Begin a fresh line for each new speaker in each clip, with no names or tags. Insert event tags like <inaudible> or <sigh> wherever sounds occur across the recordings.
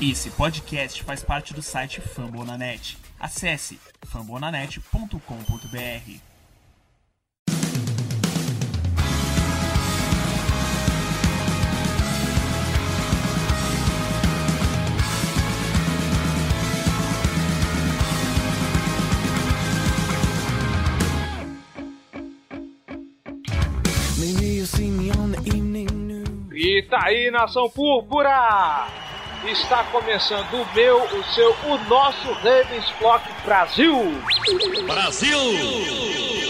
Esse podcast faz parte do site Fambonanet. Acesse fambonanet.com.br.
E tá aí, nação púrpura! Está começando o meu, o seu, o nosso Ravens Flock Brasil!
Brasil!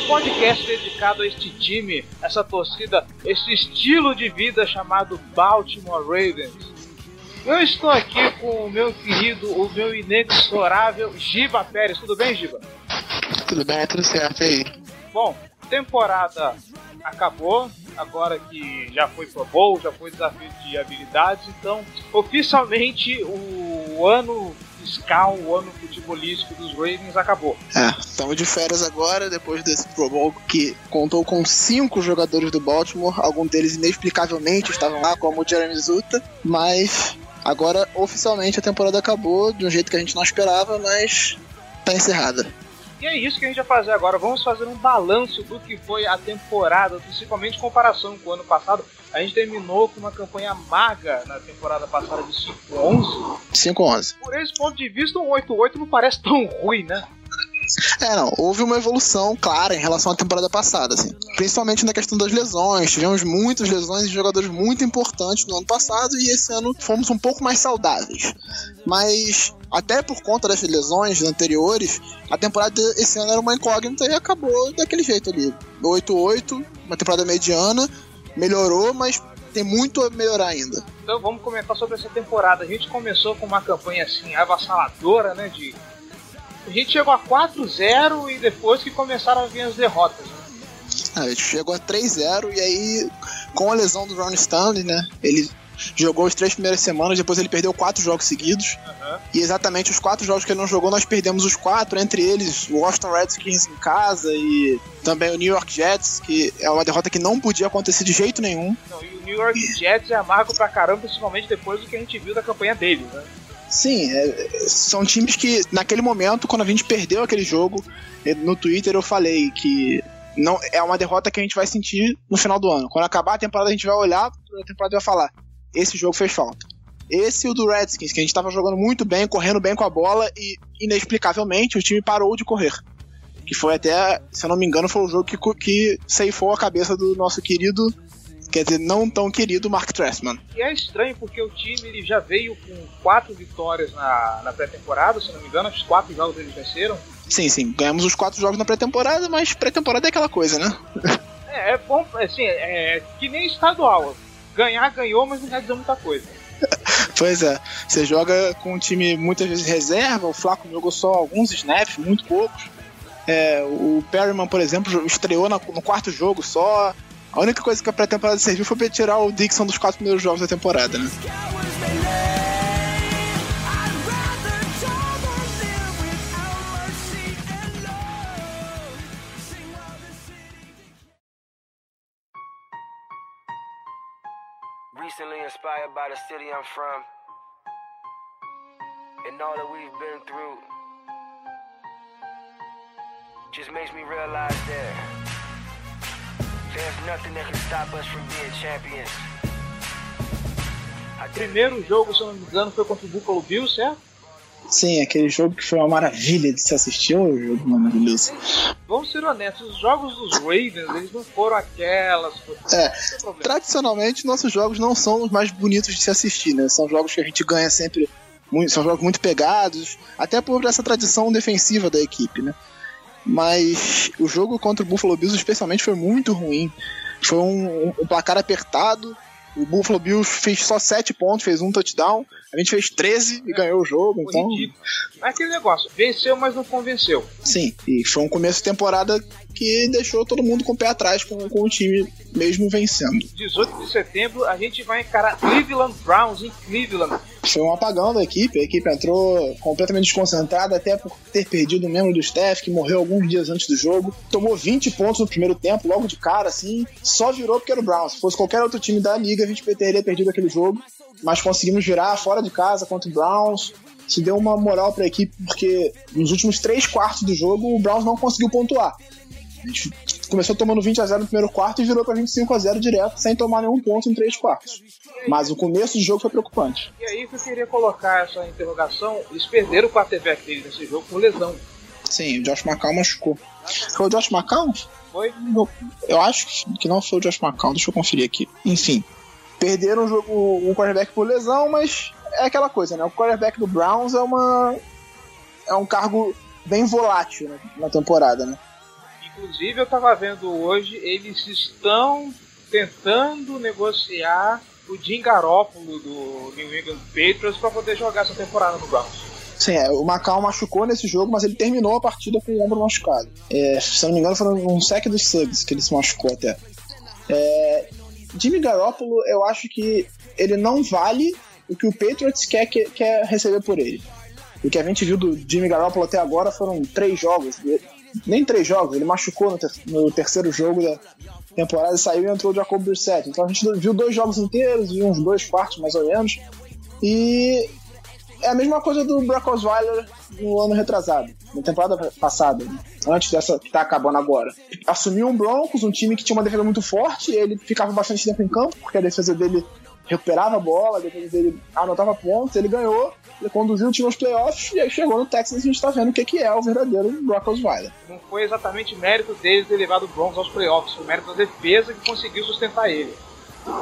Podcast dedicado a este time, essa torcida, esse estilo de vida chamado Baltimore Ravens. Eu estou aqui com o meu querido, o meu inexorável Giba Pérez. Tudo bem, Giba?
Tudo bem, tudo certo aí.
Bom, temporada acabou, agora que já foi Pro Bowl, já foi desafio de habilidades, então oficialmente o ano fiscal, o ano futebolístico dos Ravens acabou.
É, estamos de férias agora, depois desse Pro Bowl que contou com cinco jogadores do Baltimore, alguns deles inexplicavelmente estavam lá, como o Jeremy Zuta, mas agora oficialmente a temporada acabou de um jeito que a gente não esperava, mas tá encerrada.
E é isso que a gente vai fazer agora. Vamos fazer um balanço do que foi a temporada, principalmente em comparação com o ano passado. A gente terminou com uma campanha amarga na temporada passada de 5-11.
5-11.
Por esse ponto de vista, um 8-8 não parece tão ruim, né?
É, não, houve uma evolução clara em relação à temporada passada, assim. Principalmente na questão das lesões. Tivemos muitas lesões de jogadores muito importantes no ano passado e esse ano fomos um pouco mais saudáveis. Mas até por conta dessas lesões anteriores, a temporada esse ano era uma incógnita e acabou daquele jeito ali. 8-8, uma temporada mediana, melhorou, mas tem muito a melhorar ainda.
Então vamos comentar sobre essa temporada. A gente começou com uma campanha assim avassaladora, né? De a gente chegou a 4-0 e depois que começaram a vir as derrotas. Né?
Ah, a gente chegou a 3-0 e aí, com a lesão do Ron Stanley, né? Ele jogou as três primeiras semanas, depois ele perdeu quatro jogos seguidos.
Uhum.
E exatamente os quatro jogos que ele não jogou, nós perdemos os quatro, entre eles o Washington Redskins em casa e também o New York Jets, que é uma derrota que não podia acontecer de jeito nenhum.
Não, e o New York Jets é amargo pra caramba, principalmente depois do que a gente viu da campanha deles, né?
Sim, é, são times que, naquele momento, quando a gente perdeu aquele jogo, no Twitter eu falei que não é uma derrota que a gente vai sentir no final do ano. Quando acabar a temporada, a gente vai olhar a temporada e vai falar: esse jogo fez falta. Esse e o do Redskins, que a gente estava jogando muito bem, correndo bem com a bola e, inexplicavelmente, o time parou de correr. Que foi até, se eu não me engano, foi o jogo que, que ceifou a cabeça do nosso querido quer dizer, não tão querido Mark Trestman.
E é estranho porque o time ele já veio com quatro vitórias na, na pré-temporada, se não me engano, os quatro jogos eles venceram.
Sim, sim, ganhamos os quatro jogos na pré-temporada, mas pré-temporada é aquela coisa, né? <laughs>
é, é bom, assim, é que nem estadual. Ganhar, ganhou, mas não quer dizer muita coisa. <laughs>
pois é, você joga com um time muitas vezes reserva, o Flaco jogou só alguns snaps, muito poucos. É, o Perryman, por exemplo, estreou no quarto jogo só. A única coisa que a pré-temporada serviu foi pra tirar o Dixon dos quatro primeiros jogos da temporada, né?
Recently inspired by the city I'm from and all that we've been through just makes me realize that champions.
Primeiro jogo, se eu não me engano, foi contra o Buffalo Bills, certo?
Sim, aquele jogo que foi uma maravilha de se assistir, o jogo maravilhoso.
Vamos ser honestos, os jogos dos Ravens, eles não foram aquelas.
É, tradicionalmente, nossos jogos não são os mais bonitos de se assistir, né? São jogos que a gente ganha sempre, muito, são jogos muito pegados, até por essa tradição defensiva da equipe, né? Mas o jogo contra o Buffalo Bills especialmente foi muito ruim. Foi um, um, placar apertado. O Buffalo Bills fez só 7 pontos, fez um touchdown. A gente fez 13 e é, ganhou o jogo. Então...
É aquele negócio, venceu, mas não convenceu.
Sim, e foi um começo de temporada que deixou todo mundo com o pé atrás com, com o time mesmo vencendo.
18 de setembro a gente vai encarar Cleveland Browns em Cleveland.
Foi um apagão da equipe, a equipe entrou completamente desconcentrada, até por ter perdido um membro do staff que morreu alguns dias antes do jogo. Tomou 20 pontos no primeiro tempo, logo de cara, assim, só virou porque era o Browns. Se fosse qualquer outro time da liga, a gente teria perdido aquele jogo. Mas conseguimos virar fora de casa contra o Browns. Isso deu uma moral para a equipe, porque nos últimos três quartos do jogo o Browns não conseguiu pontuar. Começou tomando 20 a 0 no primeiro quarto e virou para 25 a 0 direto, sem tomar nenhum ponto em três quartos. Mas o começo do jogo foi preocupante.
E aí que eu queria colocar essa interrogação, eles perderam o quarterback dele nesse jogo por lesão.
Sim, o Josh McCown machucou. Foi o Josh McCown?
Foi?
Eu acho que não foi o Josh McCown, deixa eu conferir aqui. Enfim, perderam o jogo, o quarterback por lesão, mas é aquela coisa, né? O quarterback do Browns é uma é um cargo bem volátil né, na temporada, né?
Inclusive, eu tava vendo hoje, eles estão tentando negociar o Jim Garoppolo do New England Patriots para poder jogar essa temporada no Browns.
Sim, é, o Macau machucou nesse jogo, mas ele terminou a partida com o ombro machucado. É, se não me engano, foi um sec dos Suggs que ele se machucou até. É, Jimmy Garoppolo, eu acho que ele não vale o que o Patriots quer, quer, quer receber por ele. O que a gente viu do Jimmy Garoppolo até agora foram três jogos. Nem três jogos, ele machucou no, ter no terceiro jogo da temporada e saiu e entrou o Jacob Brissett. Então a gente viu dois jogos inteiros, viu uns dois quartos mais ou menos. E é a mesma coisa do Brock Osweiler no ano retrasado, na temporada passada, antes dessa que tá acabando agora. Assumiu um Broncos, um time que tinha uma defesa muito forte, ele ficava bastante tempo em campo, porque a defesa dele recuperava a bola, defesa dele anotava pontos, ele ganhou, ele conduziu o time aos playoffs e aí chegou no Texas e a gente tá vendo o que, que é o verdadeiro Brock Osweiler.
Não foi exatamente mérito dele ter levado o Broncos aos playoffs, foi mérito da defesa que conseguiu sustentar ele.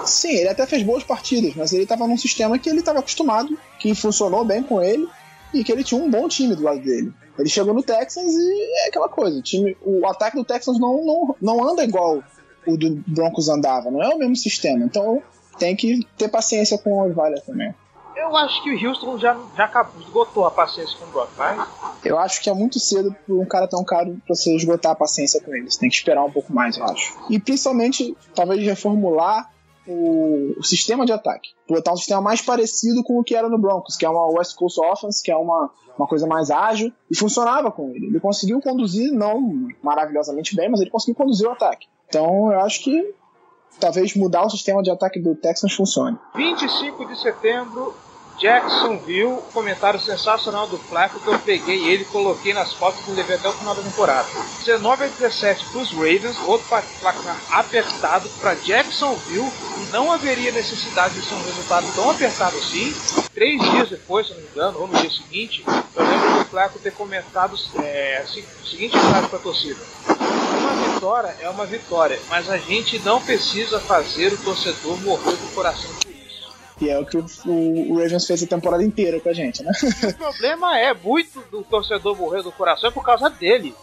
Sim, ele até fez boas partidas, mas ele estava num sistema que ele estava acostumado, que funcionou bem com ele e que ele tinha um bom time do lado dele. Ele chegou no Texans e é aquela coisa, o, time, o ataque do Texans não, não, não anda igual o do Broncos andava, não é o mesmo sistema. Então tem que ter paciência com o Osweiler também.
Eu acho que o Houston já, já acabou, esgotou a paciência com o Brock, mas...
Eu acho que é muito cedo para um cara tão caro para você esgotar a paciência com ele. Você tem que esperar um pouco mais, eu acho. E principalmente, talvez reformular o, o, sistema de ataque. Botar um sistema mais parecido com o que era no Broncos, que é uma West Coast Offense, que é uma, uma coisa mais ágil, e funcionava com ele. Ele conseguiu conduzir, não maravilhosamente bem, mas ele conseguiu conduzir o ataque. Então eu acho que talvez mudar o sistema de ataque do Texans funcione.
25 de setembro, Jacksonville, comentário sensacional do Flaco que eu peguei ele, coloquei nas fotos e levei até o final da temporada. 19 a 17 para os Ravens, outro placar apertado para Jacksonville. Não haveria necessidade de ser um resultado tão apertado assim. Três dias depois, se não me engano, ou no dia seguinte, eu lembro do Flaco ter comentado é, o seguinte frase para a torcida. Uma vitória é uma vitória, mas a gente não precisa fazer o torcedor morrer do coração
e é o que o, o, Ravens fez a temporada inteira com a gente, né?
o problema é, muito do torcedor morrer do coração é por causa dele.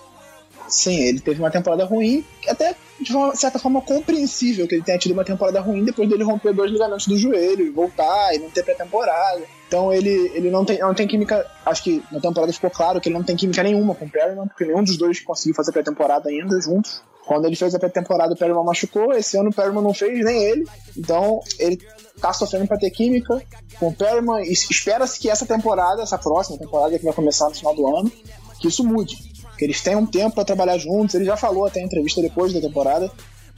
Sim, ele teve uma temporada ruim, até de uma certa forma compreensível que ele tenha tido uma temporada ruim depois dele romper dois ligamentos do joelho e voltar e não ter pré-temporada. Então ele, ele não, tem, não tem química. Acho que na temporada ficou claro que ele não tem química nenhuma com o Perryman, porque nenhum dos dois conseguiu fazer pré-temporada ainda juntos. Quando ele fez a pré-temporada, o Perryman machucou. Esse ano o Perryman não fez, nem ele. Então ele tá sofrendo pra ter química com o Perryman. Espera-se que essa temporada, essa próxima temporada que vai começar no final do ano, que isso mude. Que eles tenham tempo para trabalhar juntos. Ele já falou até em entrevista depois da temporada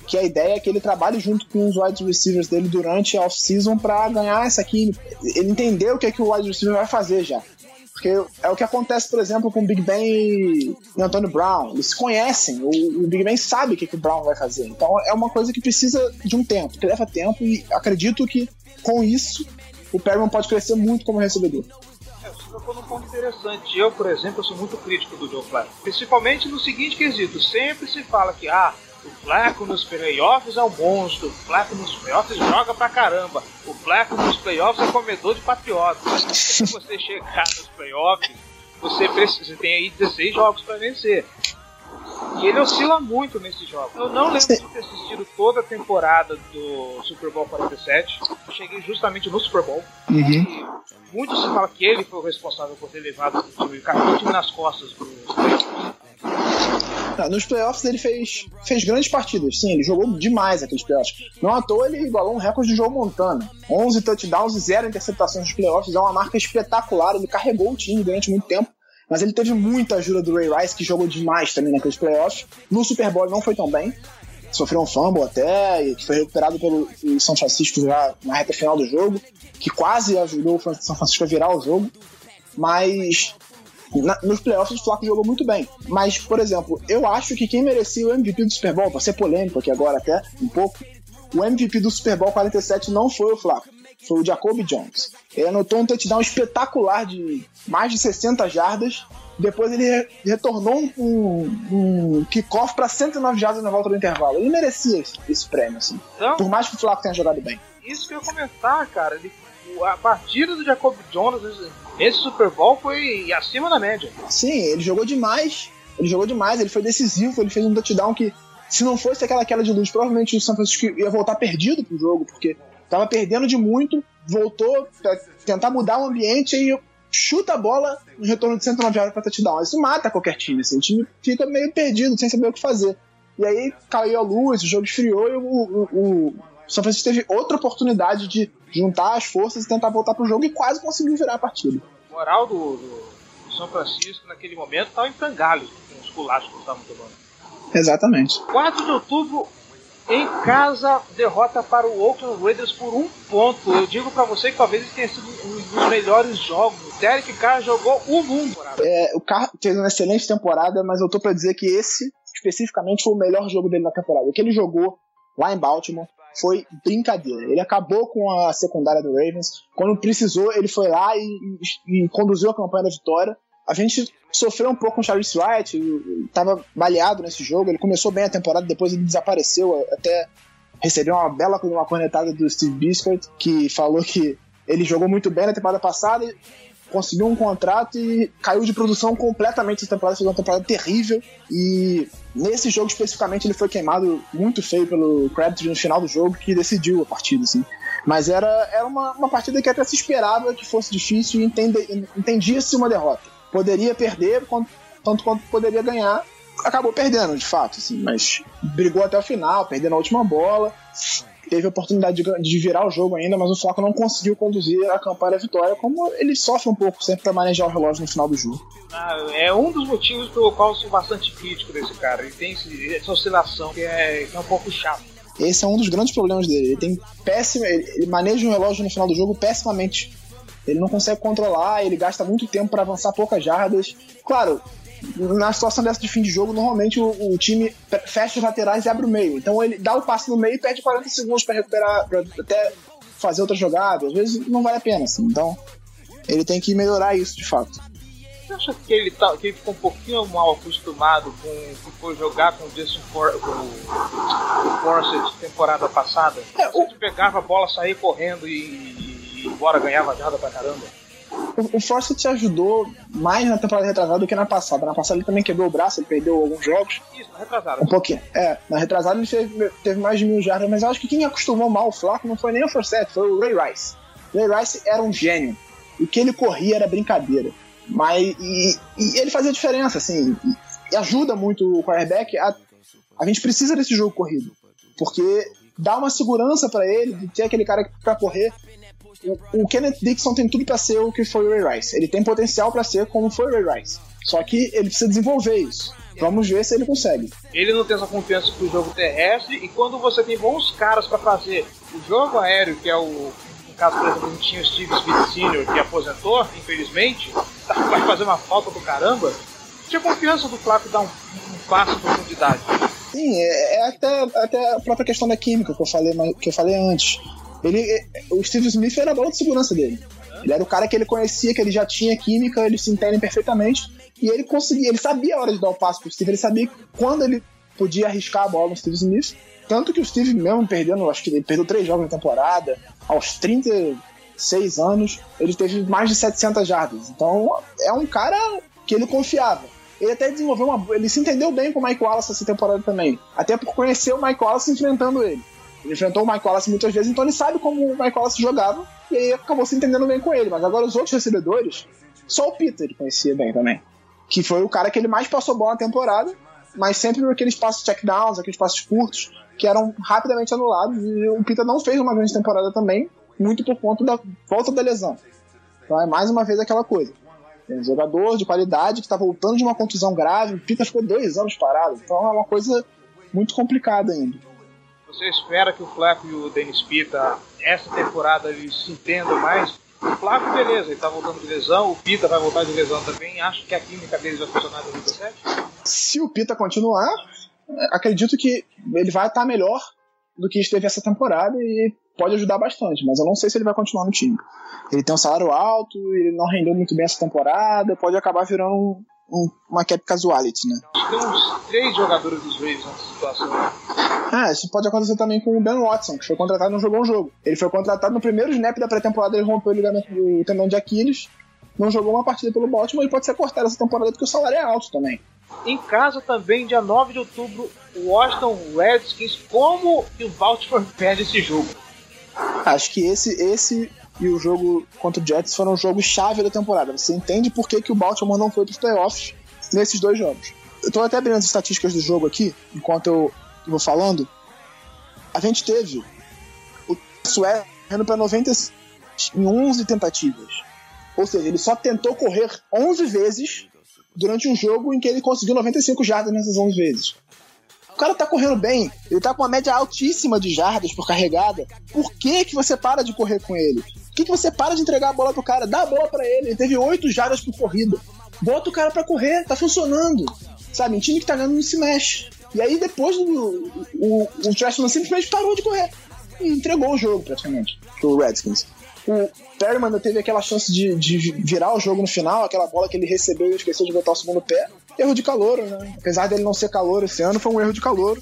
que a ideia é que ele trabalhe junto com os wide receivers dele durante a off-season para ganhar essa química. Ele entendeu o que, é que o wide receiver vai fazer já. Porque é o que acontece, por exemplo, com o Big Ben e, Antônio Brown. Eles se conhecem, o, Big Ben sabe o que, que o Brown vai fazer. Então é uma coisa que precisa de um tempo, que leva tempo, e acredito que com isso o Perryman pode crescer muito como recebedor.
Tocou num ponto interessante. Eu, por exemplo, sou muito crítico do Joe Flacco. Principalmente no seguinte quesito: sempre se fala que ah, o Flaco nos playoffs é um monstro. O Flaco nos playoffs joga pra caramba. O Flaco nos playoffs é comedor de patriotas. Se você chegar nos playoffs, você, precisa, você tem aí 16 jogos para vencer. E ele oscila muito nesses jogos. Eu não lembro de ter assistido toda a temporada do Super Bowl 47. Eu cheguei justamente no Super Bowl.
Uhum.
Muito se fala que ele foi o responsável por ter levado o time, o time nas costas do
Ah, nos playoffs ele fez, fez grandes partidas, sim, ele jogou demais aqueles playoffs. Não à toa ele igualou um recorde de João Montana. 11 touchdowns e 0 interceptações nos playoffs, é uma marca espetacular, ele carregou o time durante muito tempo. Mas ele teve muita ajuda do Ray Rice, que jogou demais também naqueles playoffs. No Super Bowl não foi tão bem. Sofreu um fumble até, e que foi recuperado pelo São Francisco já na reta final do jogo, que quase ajudou o São Francisco a virar o jogo. Mas na, nos playoffs o Flaco jogou muito bem. Mas, por exemplo, eu acho que quem merecia o MVP do Super Bowl, pra ser polêmico aqui agora até um pouco, o MVP do Super Bowl 47 não foi o Flaco, foi o Jacoby Jones. Ele anotou um touchdown espetacular de mais de 60 jardas. Depois ele retornou um, um, um kickoff para 109 jardas na volta do intervalo. Ele merecia esse, esse prêmio, assim.
Então,
Por mais que o Flaco tenha jogado bem.
isso que eu ia comentar, cara. Ele, a partida do Jacob Jones nesse Super Bowl foi acima da média.
Sim, ele jogou demais. Ele jogou demais, ele foi decisivo, ele fez um touchdown que, se não fosse aquela queda de luz, provavelmente o São Francisco ia voltar perdido pro jogo, porque tava perdendo de muito, voltou pra tentar mudar o ambiente e chuta a bola no retorno de 109 horas pra touchdown. Isso mata qualquer time, assim, o time fica meio perdido, sem saber o que fazer. E aí caiu a luz, o jogo esfriou e o, o, o São Francisco teve outra oportunidade de juntar as forças e tentar voltar pro jogo e quase conseguiu virar a partida.
O moral do, do- do São Francisco naquele momento estava em frangalhos, com os culachos que estavam tomando.
Exatamente.
4 de outubro, em casa, derrota para o Oakland Raiders por um ponto. Eu digo pra você que talvez tenha sido um dos melhores jogos. Derek Carr jogou o mundo.
É, o Carr fez uma excelente temporada, mas eu tô pra dizer que esse, especificamente, foi o melhor jogo dele na temporada. O que ele jogou lá em Baltimore foi brincadeira. Ele acabou com a secundária do Ravens. Quando precisou, ele foi lá e, e- e conduziu a campanha da vitória. A gente sofreu um pouco com o Charles Wright, ele tava baleado nesse jogo. Ele começou bem a temporada, depois ele desapareceu, até recebeu uma bela uma cornetada do Steve Biscuit, que falou que ele jogou muito bem na temporada passada, conseguiu um contrato e caiu de produção completamente essa temporada, fez uma temporada terrível. E nesse jogo especificamente ele foi queimado muito feio pelo Crabtree no final do jogo, que decidiu a partida, assim. Mas era, era uma, uma partida que até se esperava que fosse difícil e entendia-se uma derrota. Poderia perder, tanto quanto poderia ganhar. Acabou perdendo, de fato, assim, mas brigou até o final, perdendo a última bola. Teve a oportunidade de, de virar o jogo ainda, mas o Flaco não conseguiu conduzir a campanha à vitória, como ele sofre um pouco sempre para manejar o relógio no final do jogo.
Ah, é um dos motivos pelo qual eu sou bastante crítico desse cara. Ele tem esse- essa oscilação que é, que é um pouco chato.
Esse é um dos grandes problemas dele. Ele tem péssimo, ele, ele maneja o relógio no final do jogo pessimamente. Ele não consegue controlar, ele gasta muito tempo para avançar poucas jardas. Claro, na situação dessa de fim de jogo, normalmente o, o time fecha os laterais e abre o meio. Então ele dá o passe no meio e perde 40 segundos para recuperar, pra até fazer outra jogada. Às vezes não vale a pena, assim. Então ele tem que melhorar isso de fato.
Você acha que ele, tá, que ele ficou um pouquinho mal acostumado com que foi jogar com o Justin For, com o Forsett temporada passada?
É, o-
Ele pegava a bola, saía correndo e, e embora ganhava jarda pra caramba.
O, o te ajudou mais na temporada retrasada do que na passada. Na passada ele também quebrou o braço, ele perdeu alguns jogos.
Isso, tá retrasado.
Um pouquinho. É, na retrasada ele teve, teve mais de mil jardas, mas eu acho que quem acostumou mal o Flaco não foi nem o Forsett, foi o Ray Rice. Ray Rice era um gênio. O que ele corria era brincadeira. Mas e, e ele fazia diferença, assim. E, ajuda muito o quarterback. A, a gente precisa desse jogo corrido. Porque dá uma segurança pra ele de ter aquele cara pra correr. O, o Kenneth Dixon tem tudo pra ser o que foi o Ray Rice. Ele tem potencial pra ser como foi o Ray Rice. Só que ele precisa desenvolver isso. Vamos ver se ele consegue.
Ele não tem essa confiança pro jogo terrestre e quando você tem bons caras pra fazer o jogo aéreo, que é o. No caso, por exemplo, tinha o Steve Smith Sr., que aposentou, infelizmente, <laughs> vai fazer uma falta do caramba. Tinha confiança do Flaco dar um, um passo em profundidade.
Sim, é, é até, até a própria questão da química que eu falei, que eu falei antes. Ele, é, o Steve Smith era a bola de segurança dele. Ele era o cara que ele conhecia, que ele já tinha química, eles se entendem perfeitamente. E ele conseguia, ele sabia a hora de dar o passo pro Steve, ele sabia quando ele podia arriscar a bola no Steve Smith. Tanto que o Steve, mesmo perdendo, acho que ele perdeu três jogos na temporada, aos 36 anos, ele teve mais de 700 jardas. Então é um cara que ele confiava. Ele até desenvolveu uma. Ele se entendeu bem com o Mike Wallace essa temporada também. Até por conhecer o Mike Wallace enfrentando ele. Ele enfrentou o Mike Wallace muitas vezes, então ele sabe como o Mike Wallace jogava. E aí acabou se entendendo bem com ele. Mas agora os outros recebedores, só o Peter ele conhecia bem também. Que foi o cara que ele mais passou bola na temporada. mas sempre aqueles passos checkdowns, aqueles passos curtos, que eram rapidamente anulados, e o Pita não fez uma grande temporada também, muito por conta da volta da lesão. Então é mais uma vez aquela coisa. É um jogador de qualidade que está voltando de uma contusão grave, o Pita ficou dois anos parado, então é uma coisa muito complicada ainda.
Você espera que o Flaco e o Dennis Pita, essa temporada, eles se entendam mais? O Flaco, beleza, ele tá voltando de lesão, o Pita vai voltar de lesão também. Acho que a química deles vai funcionar em 2017?
Se o Pita continuar, acredito que ele vai estar melhor do que esteve essa temporada e pode ajudar bastante, mas eu não sei se ele vai continuar no time. Ele tem um salário alto, ele não rendeu muito bem essa temporada, pode acabar virando um, uma cap casuality, né?
Tem uns três jogadores dos Ravens nessa situação.
Ah, isso pode acontecer também com o Ben Watson, que foi contratado e não jogou um jogo. Ele foi contratado no primeiro snap da pré-temporada, ele rompeu o ligamento do tendão de Aquiles, não jogou uma partida pelo Baltimore e pode ser cortado essa temporada porque o salário é alto também.
Em casa também, dia 9 de outubro, o Washington Redskins. Como que o Baltimore <laughs> perde esse jogo?
Acho que esse, esse e o jogo contra o Jets foram jogos chave da temporada. Você entende por que, que o Baltimore não foi para os playoffs nesses dois jogos. Eu tô até abrindo as estatísticas do jogo aqui, enquanto eu vou falando. A gente teve o Sué correndo para 96 em 11 tentativas. Ou seja, ele só tentou correr 11 vezes durante um jogo em que ele conseguiu 95 jardas nessas 11 vezes. O cara tá correndo bem, ele tá com uma média altíssima de jardas por carregada. Por que que você para de correr com ele? Que, que você para de entregar a bola pro cara? Dá a bola para ele, ele teve 8 jardas por corrida. Bota o cara para correr, tá funcionando. Sabe, um time que tá ganhando não se mexe. E aí depois o, o Trashman simplesmente parou de correr. E entregou o jogo praticamente pro Redskins. O Perryman teve aquela chance de, de virar o jogo no final, aquela bola que ele recebeu e esqueceu de botar o segundo pé. Erro de calor, né? Apesar dele não ser calor esse ano, foi um erro de calor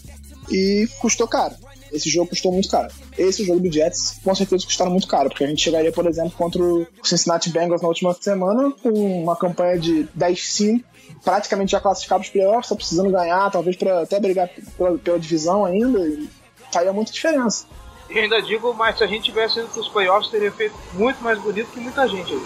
e custou caro. Esse jogo custou muito caro. Esse jogo do Jets, com certeza, custaram muito caro, porque a gente chegaria, por exemplo, contra o Cincinnati Bengals na última semana com uma campanha de 10-5, praticamente já classificado para os playoffs, só precisando ganhar, talvez para até brigar pela, pela divisão ainda, e faria muita diferença.
E ainda digo, mas se a gente tivesse ido pros playoffs, teria feito muito mais bonito que muita gente aí.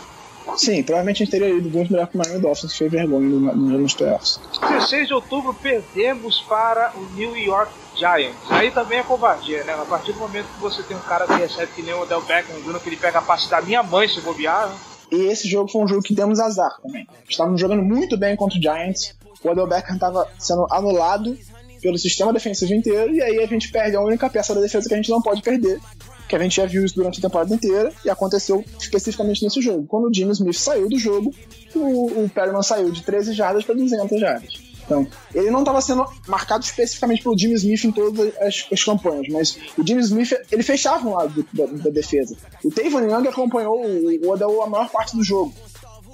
Sim, provavelmente a gente teria ido muito melhor que o Miami Dolphins, que fez vergonha no, no, nos playoffs.
16 de outubro, perdemos para o New York Giants. Aí também é covardia, né? A partir do momento que você tem um cara que recebe que nem o Odell Beckham, Jr., que ele pega a passe da minha mãe se bobear, né?
E esse jogo foi um jogo que demos azar também. Estávamos jogando muito bem contra o Giants, o Odell Beckham estava sendo anulado pelo sistema defensivo inteiro, e aí a gente perde a única peça da defesa que a gente não pode perder, que a gente já viu isso durante a temporada inteira, e aconteceu especificamente nesse jogo. Quando o Jimmy Smith saiu do jogo, o, o Perryman saiu de 13 jardas para 200 jardas. Então, ele não estava sendo marcado especificamente pelo Jimmy Smith em todas as, as campanhas, mas o Jimmy Smith, ele fechava um lado do, da, da, defesa. O Tavon Young acompanhou o, Odell a maior parte do jogo,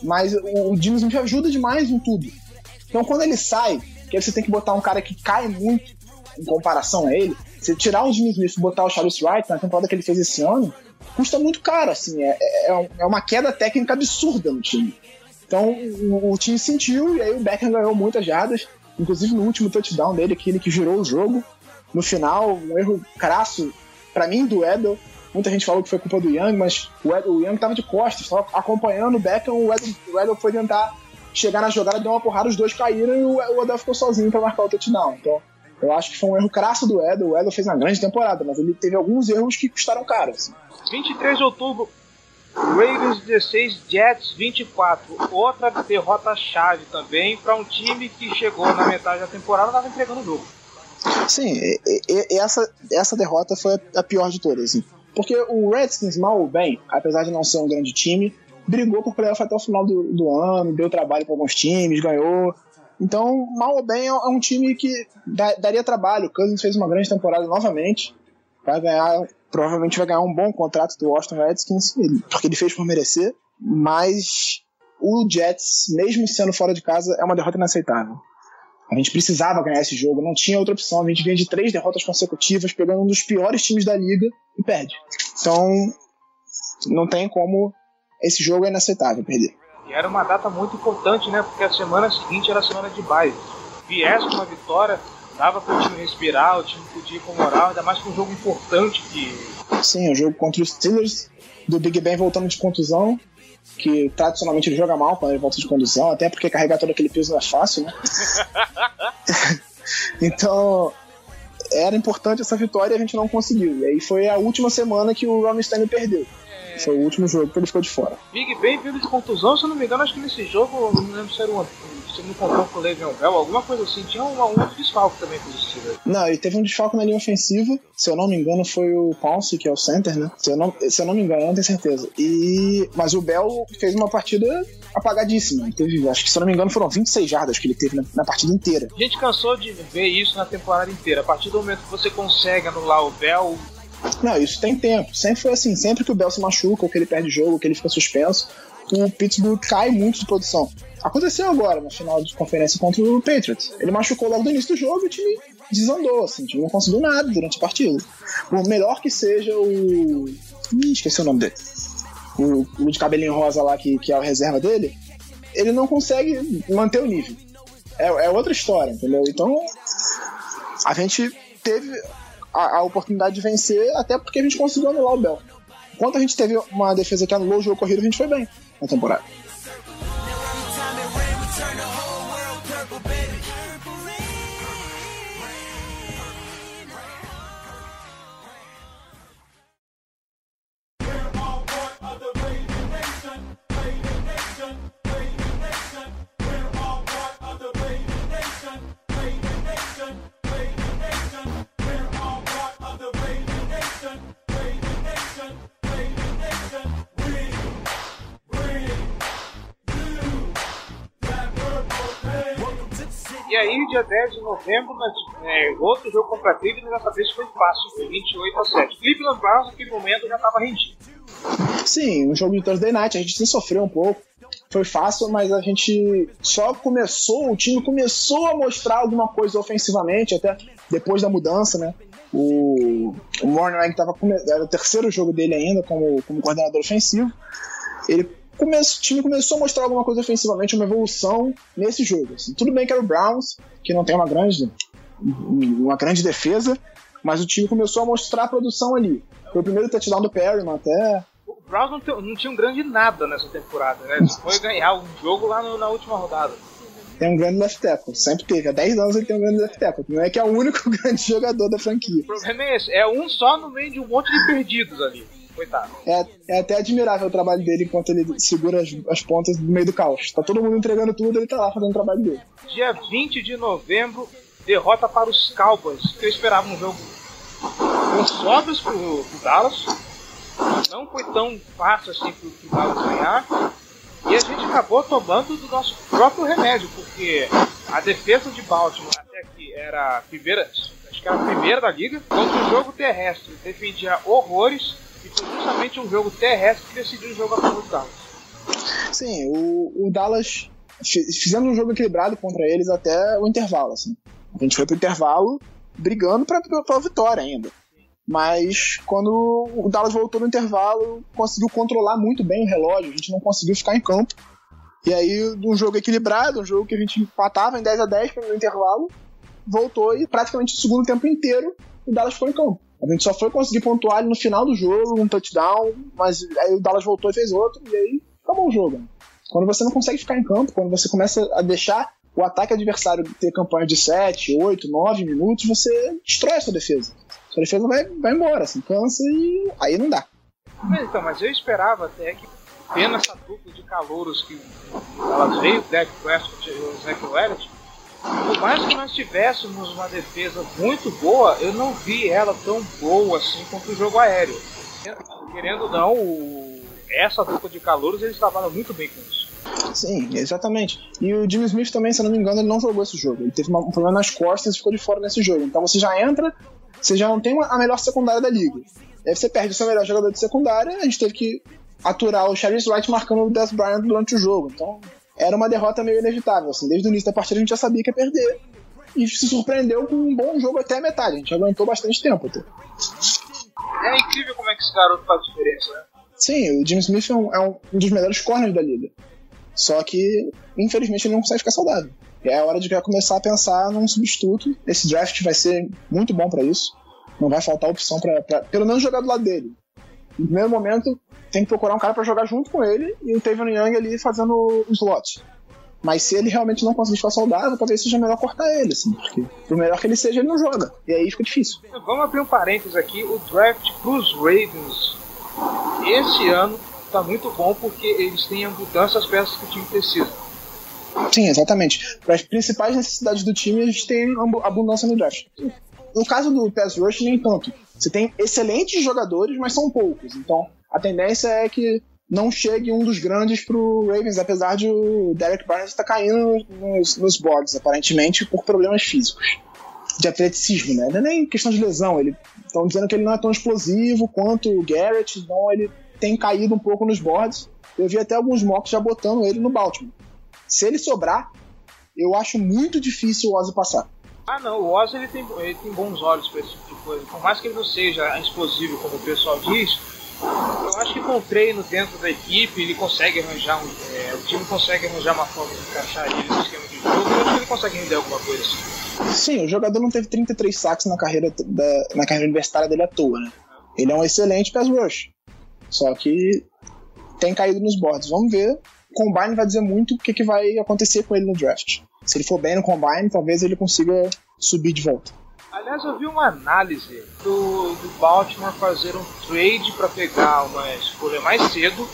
mas o, o Jimmy Smith ajuda demais em tudo. Então, quando ele sai, que você tem que botar um cara que cai muito em comparação a ele, você tirar o Jimmy Smith e botar o Charles Wright na temporada que ele fez esse ano, custa muito caro, assim, é, é, é uma queda técnica absurda no time. Então o, o, time sentiu e aí o Beckham ganhou muitas jardas, inclusive no último touchdown dele, aquele que girou o jogo. No final, um erro crasso, para mim, do Edel. Muita gente falou que foi culpa do Young, mas o, Edel, o Young tava de costas, estava acompanhando o Beckham, o Edel, o Edel foi tentar chegar na jogada, deu uma porrada, os dois caíram e o Odell ficou sozinho para marcar o touchdown. Então, eu acho que foi um erro crasso do Edel. O Edel fez uma grande temporada, mas ele teve alguns erros que custaram caro. Assim.
23 de outubro, Ravens 16, Jets 24. Outra derrota chave também para um time que chegou na metade da temporada e estava entregando o jogo.
Sim, e, e, essa, essa derrota foi a pior de todas. Assim. Porque o Redskins, mal ou bem, apesar de não ser um grande time, brigou por playoff até o final do, do ano, deu trabalho para alguns times, ganhou. Então, mal ou bem, é um time que daria trabalho. O Cousins fez uma grande temporada novamente. Vai ganhar, provavelmente vai ganhar um bom contrato do Washington Redskins, porque ele fez por merecer. Mas o Jets, mesmo sendo fora de casa, é uma derrota inaceitável. A gente precisava ganhar esse jogo, não tinha outra opção. A gente vinha de três derrotas consecutivas, pegando um dos piores times da liga e perde. Então, não tem como. Esse jogo é inaceitável perder.
E era uma data muito importante, né? Porque a semana seguinte era a semana de bye. Viesse uma vitória, dava para o time respirar, o time podia ir com moral, ainda mais com um jogo importante que.
Sim, o jogo contra os Steelers, do Big Ben voltando de contusão, que tradicionalmente ele joga mal quando ele volta de condução, até porque carregar todo aquele peso não é fácil, né? <laughs> Então, era importante essa vitória e a gente não conseguiu. E aí foi a última semana que o Ron Stanley perdeu. Foi o último jogo que ele ficou de fora.
Big Ben vindo de contusão, se eu não me engano, acho que nesse jogo, não lembro se era um. Se não contou com o Le'Veon Bell, alguma coisa assim. Tinha um, um outro desfalque também com o Steelers.
Não, ele teve um desfalque na linha ofensiva. Se eu não me engano, foi o Ponce, que é o center, né? Se eu não, se eu não me engano, não tenho certeza. E, mas o Bell fez uma partida apagadíssima. Teve, acho que se eu não me engano, foram 26 jardas que ele teve na, na partida inteira.
A gente cansou de ver isso na temporada inteira. A partir do momento que você consegue anular o Bell,
Não, isso tem tempo. Sempre foi assim. Sempre que o Bell se machuca, ou que ele perde jogo, ou que ele fica suspenso, o Pittsburgh cai muito de produção. Aconteceu agora, na final de conferência contra o Patriots. Ele machucou logo no início do jogo e o time desandou, assim. O time não conseguiu nada durante a partida. Por melhor que seja o... Ih, esqueci o nome dele. O, o de cabelinho rosa lá, que, que é a reserva dele, ele não consegue manter o nível. É, é outra história, entendeu? Então, a gente teve a, a oportunidade de vencer, até porque a gente conseguiu anular o Bell. Enquanto a gente teve uma defesa que anulou o jogo corrido, a gente foi bem na temporada.
E aí, dia 10 de novembro, é, outro jogo contra Cleveland, dessa vez foi fácil, foi 28 a 7. Cleveland Browns, naquele momento, já estava rendido.
Sim, um jogo de Thursday Night, a gente se sofreu um pouco. Foi fácil, mas a gente só começou, o time começou a mostrar alguma coisa ofensivamente, até depois da mudança, né? O, o Morning tava come- era o terceiro jogo dele ainda como, como coordenador ofensivo. Ele come, o time começou a mostrar alguma coisa ofensivamente, uma evolução nesse jogo. assim. Tudo bem que era o Browns, que não tem uma grande, uma grande defesa, mas o time começou a mostrar a produção ali. Foi o primeiro touchdown do Perryman até.
O Browns não, tem- não tinha um grande nada nessa temporada, né? Foi ganhar um jogo lá no- na última rodada.
Tem um grande left tackle, sempre teve. Há 10 anos ele tem um grande left tackle. Não é que é o único <laughs> grande jogador da franquia.
O problema é esse, é um só no meio de um monte de perdidos ali. Coitado.
É, é até admirável o trabalho dele enquanto ele segura as, as pontas no meio do caos. Tá todo mundo entregando tudo, ele tá lá fazendo o trabalho dele.
Dia 20 de novembro, derrota para os Cowboys, que eu esperava um jogo com sobras pro, pro Dallas. Não foi tão fácil assim pro, pro Dallas ganhar. E a gente acabou tomando do nosso próprio remédio, porque a defesa de Baltimore até aqui era a primeira, acho que era a primeira da liga, contra o jogo terrestre defendia horrores, e foi justamente um jogo terrestre que decidiu o jogo a favor do Dallas.
Sim, o, o Dallas. fi- Fizemos um jogo equilibrado contra eles até o intervalo. Assim. A gente foi pro intervalo brigando pra, pra, pra vitória ainda. Mas quando o Dallas voltou no intervalo, conseguiu controlar muito bem o relógio, a gente não conseguiu ficar em campo. E aí, um jogo equilibrado, um jogo que a gente empatava em 10 a 10 no intervalo, voltou e praticamente o segundo tempo inteiro o Dallas ficou em campo. A gente só foi conseguir pontuar ali no final do jogo, um touchdown, mas aí o Dallas voltou e fez outro, e aí acabou o jogo. Quando você não consegue ficar em campo, quando você começa a deixar o ataque adversário ter campanhas de 7, 8, 9 minutos, você destrói a sua defesa. Sua defesa vai, vai embora, assim, cansa e aí não dá.
Mas, então, mas eu esperava até que, vendo essa dupla de calouros que elas veio, o Dak Prescott e o Zach Elliott, por mais que nós tivéssemos uma defesa muito boa, eu não vi ela tão boa assim quanto o jogo aéreo. Querendo ou não, o- essa dupla de calouros, eles trabalham muito bem com isso.
Sim, exatamente. E o Jimmy Smith também, se eu não me engano, ele não jogou esse jogo. Ele teve um problema nas costas e ficou de fora nesse jogo. Então você já entra, você já não tem a melhor secundária da liga. Aí você perde o seu melhor jogador de secundária, a gente teve que aturar o Charles Wright marcando o Des Bryant durante o jogo. Então era uma derrota meio inevitável. Assim. Desde o início da partida a gente já sabia que ia perder. E se surpreendeu com um bom jogo até a metade. A gente aguentou bastante tempo até.
É incrível como é que esse garoto faz diferença, né?
Sim, o Jimmy Smith é um, é um dos melhores corners da liga. Só que, infelizmente, ele não consegue ficar saudável. E é a hora de começar a pensar num substituto. Esse draft vai ser muito bom pra isso. Não vai faltar opção pra pelo menos jogar do lado dele. No primeiro momento, tem que procurar um cara pra jogar junto com ele e o Tavion Young ali fazendo o slot. Mas se ele realmente não conseguir ficar saudável, talvez seja melhor cortar ele, assim, porque por melhor que ele seja, ele não joga. E aí fica difícil.
Vamos abrir um parênteses aqui. O draft pros Ravens esse ano tá muito bom porque eles têm abundância as peças que o time precisa.
Sim, exatamente. Para as principais necessidades do time, a gente tem abundância no draft. No caso do pass rush, nem tanto. Você tem excelentes jogadores, mas são poucos. Então, a tendência é que não chegue um dos grandes pro Ravens, apesar de o Derek Barnes estar caindo nos, nos boards, aparentemente, por problemas físicos. De atleticismo, né? Não é nem questão de lesão. Ele estão dizendo que ele não é tão explosivo quanto o Garrett, então ele tem caído um pouco nos boards. Eu vi até alguns mocks já botando ele no Baltimore. Se ele sobrar, eu acho muito difícil o Ozzy passar.
Ah não, o Oz ele tem, ele tem bons olhos pra esse tipo de coisa. Por mais que ele não seja explosivo, como o pessoal diz, eu acho que com o treino dentro da equipe ele consegue arranjar um. é, o time consegue arranjar uma forma de encaixar ele no esquema de jogo eu acho que ele consegue render alguma coisa assim.
Sim, o jogador não teve 33 sacks na carreira, da, na carreira universitária dele à toa, né? Ele é um excelente pass rush. Só que tem caído nos boards. Vamos ver. O Combine vai dizer muito o que, que vai acontecer com ele no draft. Se ele for bem no Combine, talvez ele consiga subir de volta.
Aliás, eu vi uma análise do, do Baltimore fazer um trade para pegar uma escolha mais cedo.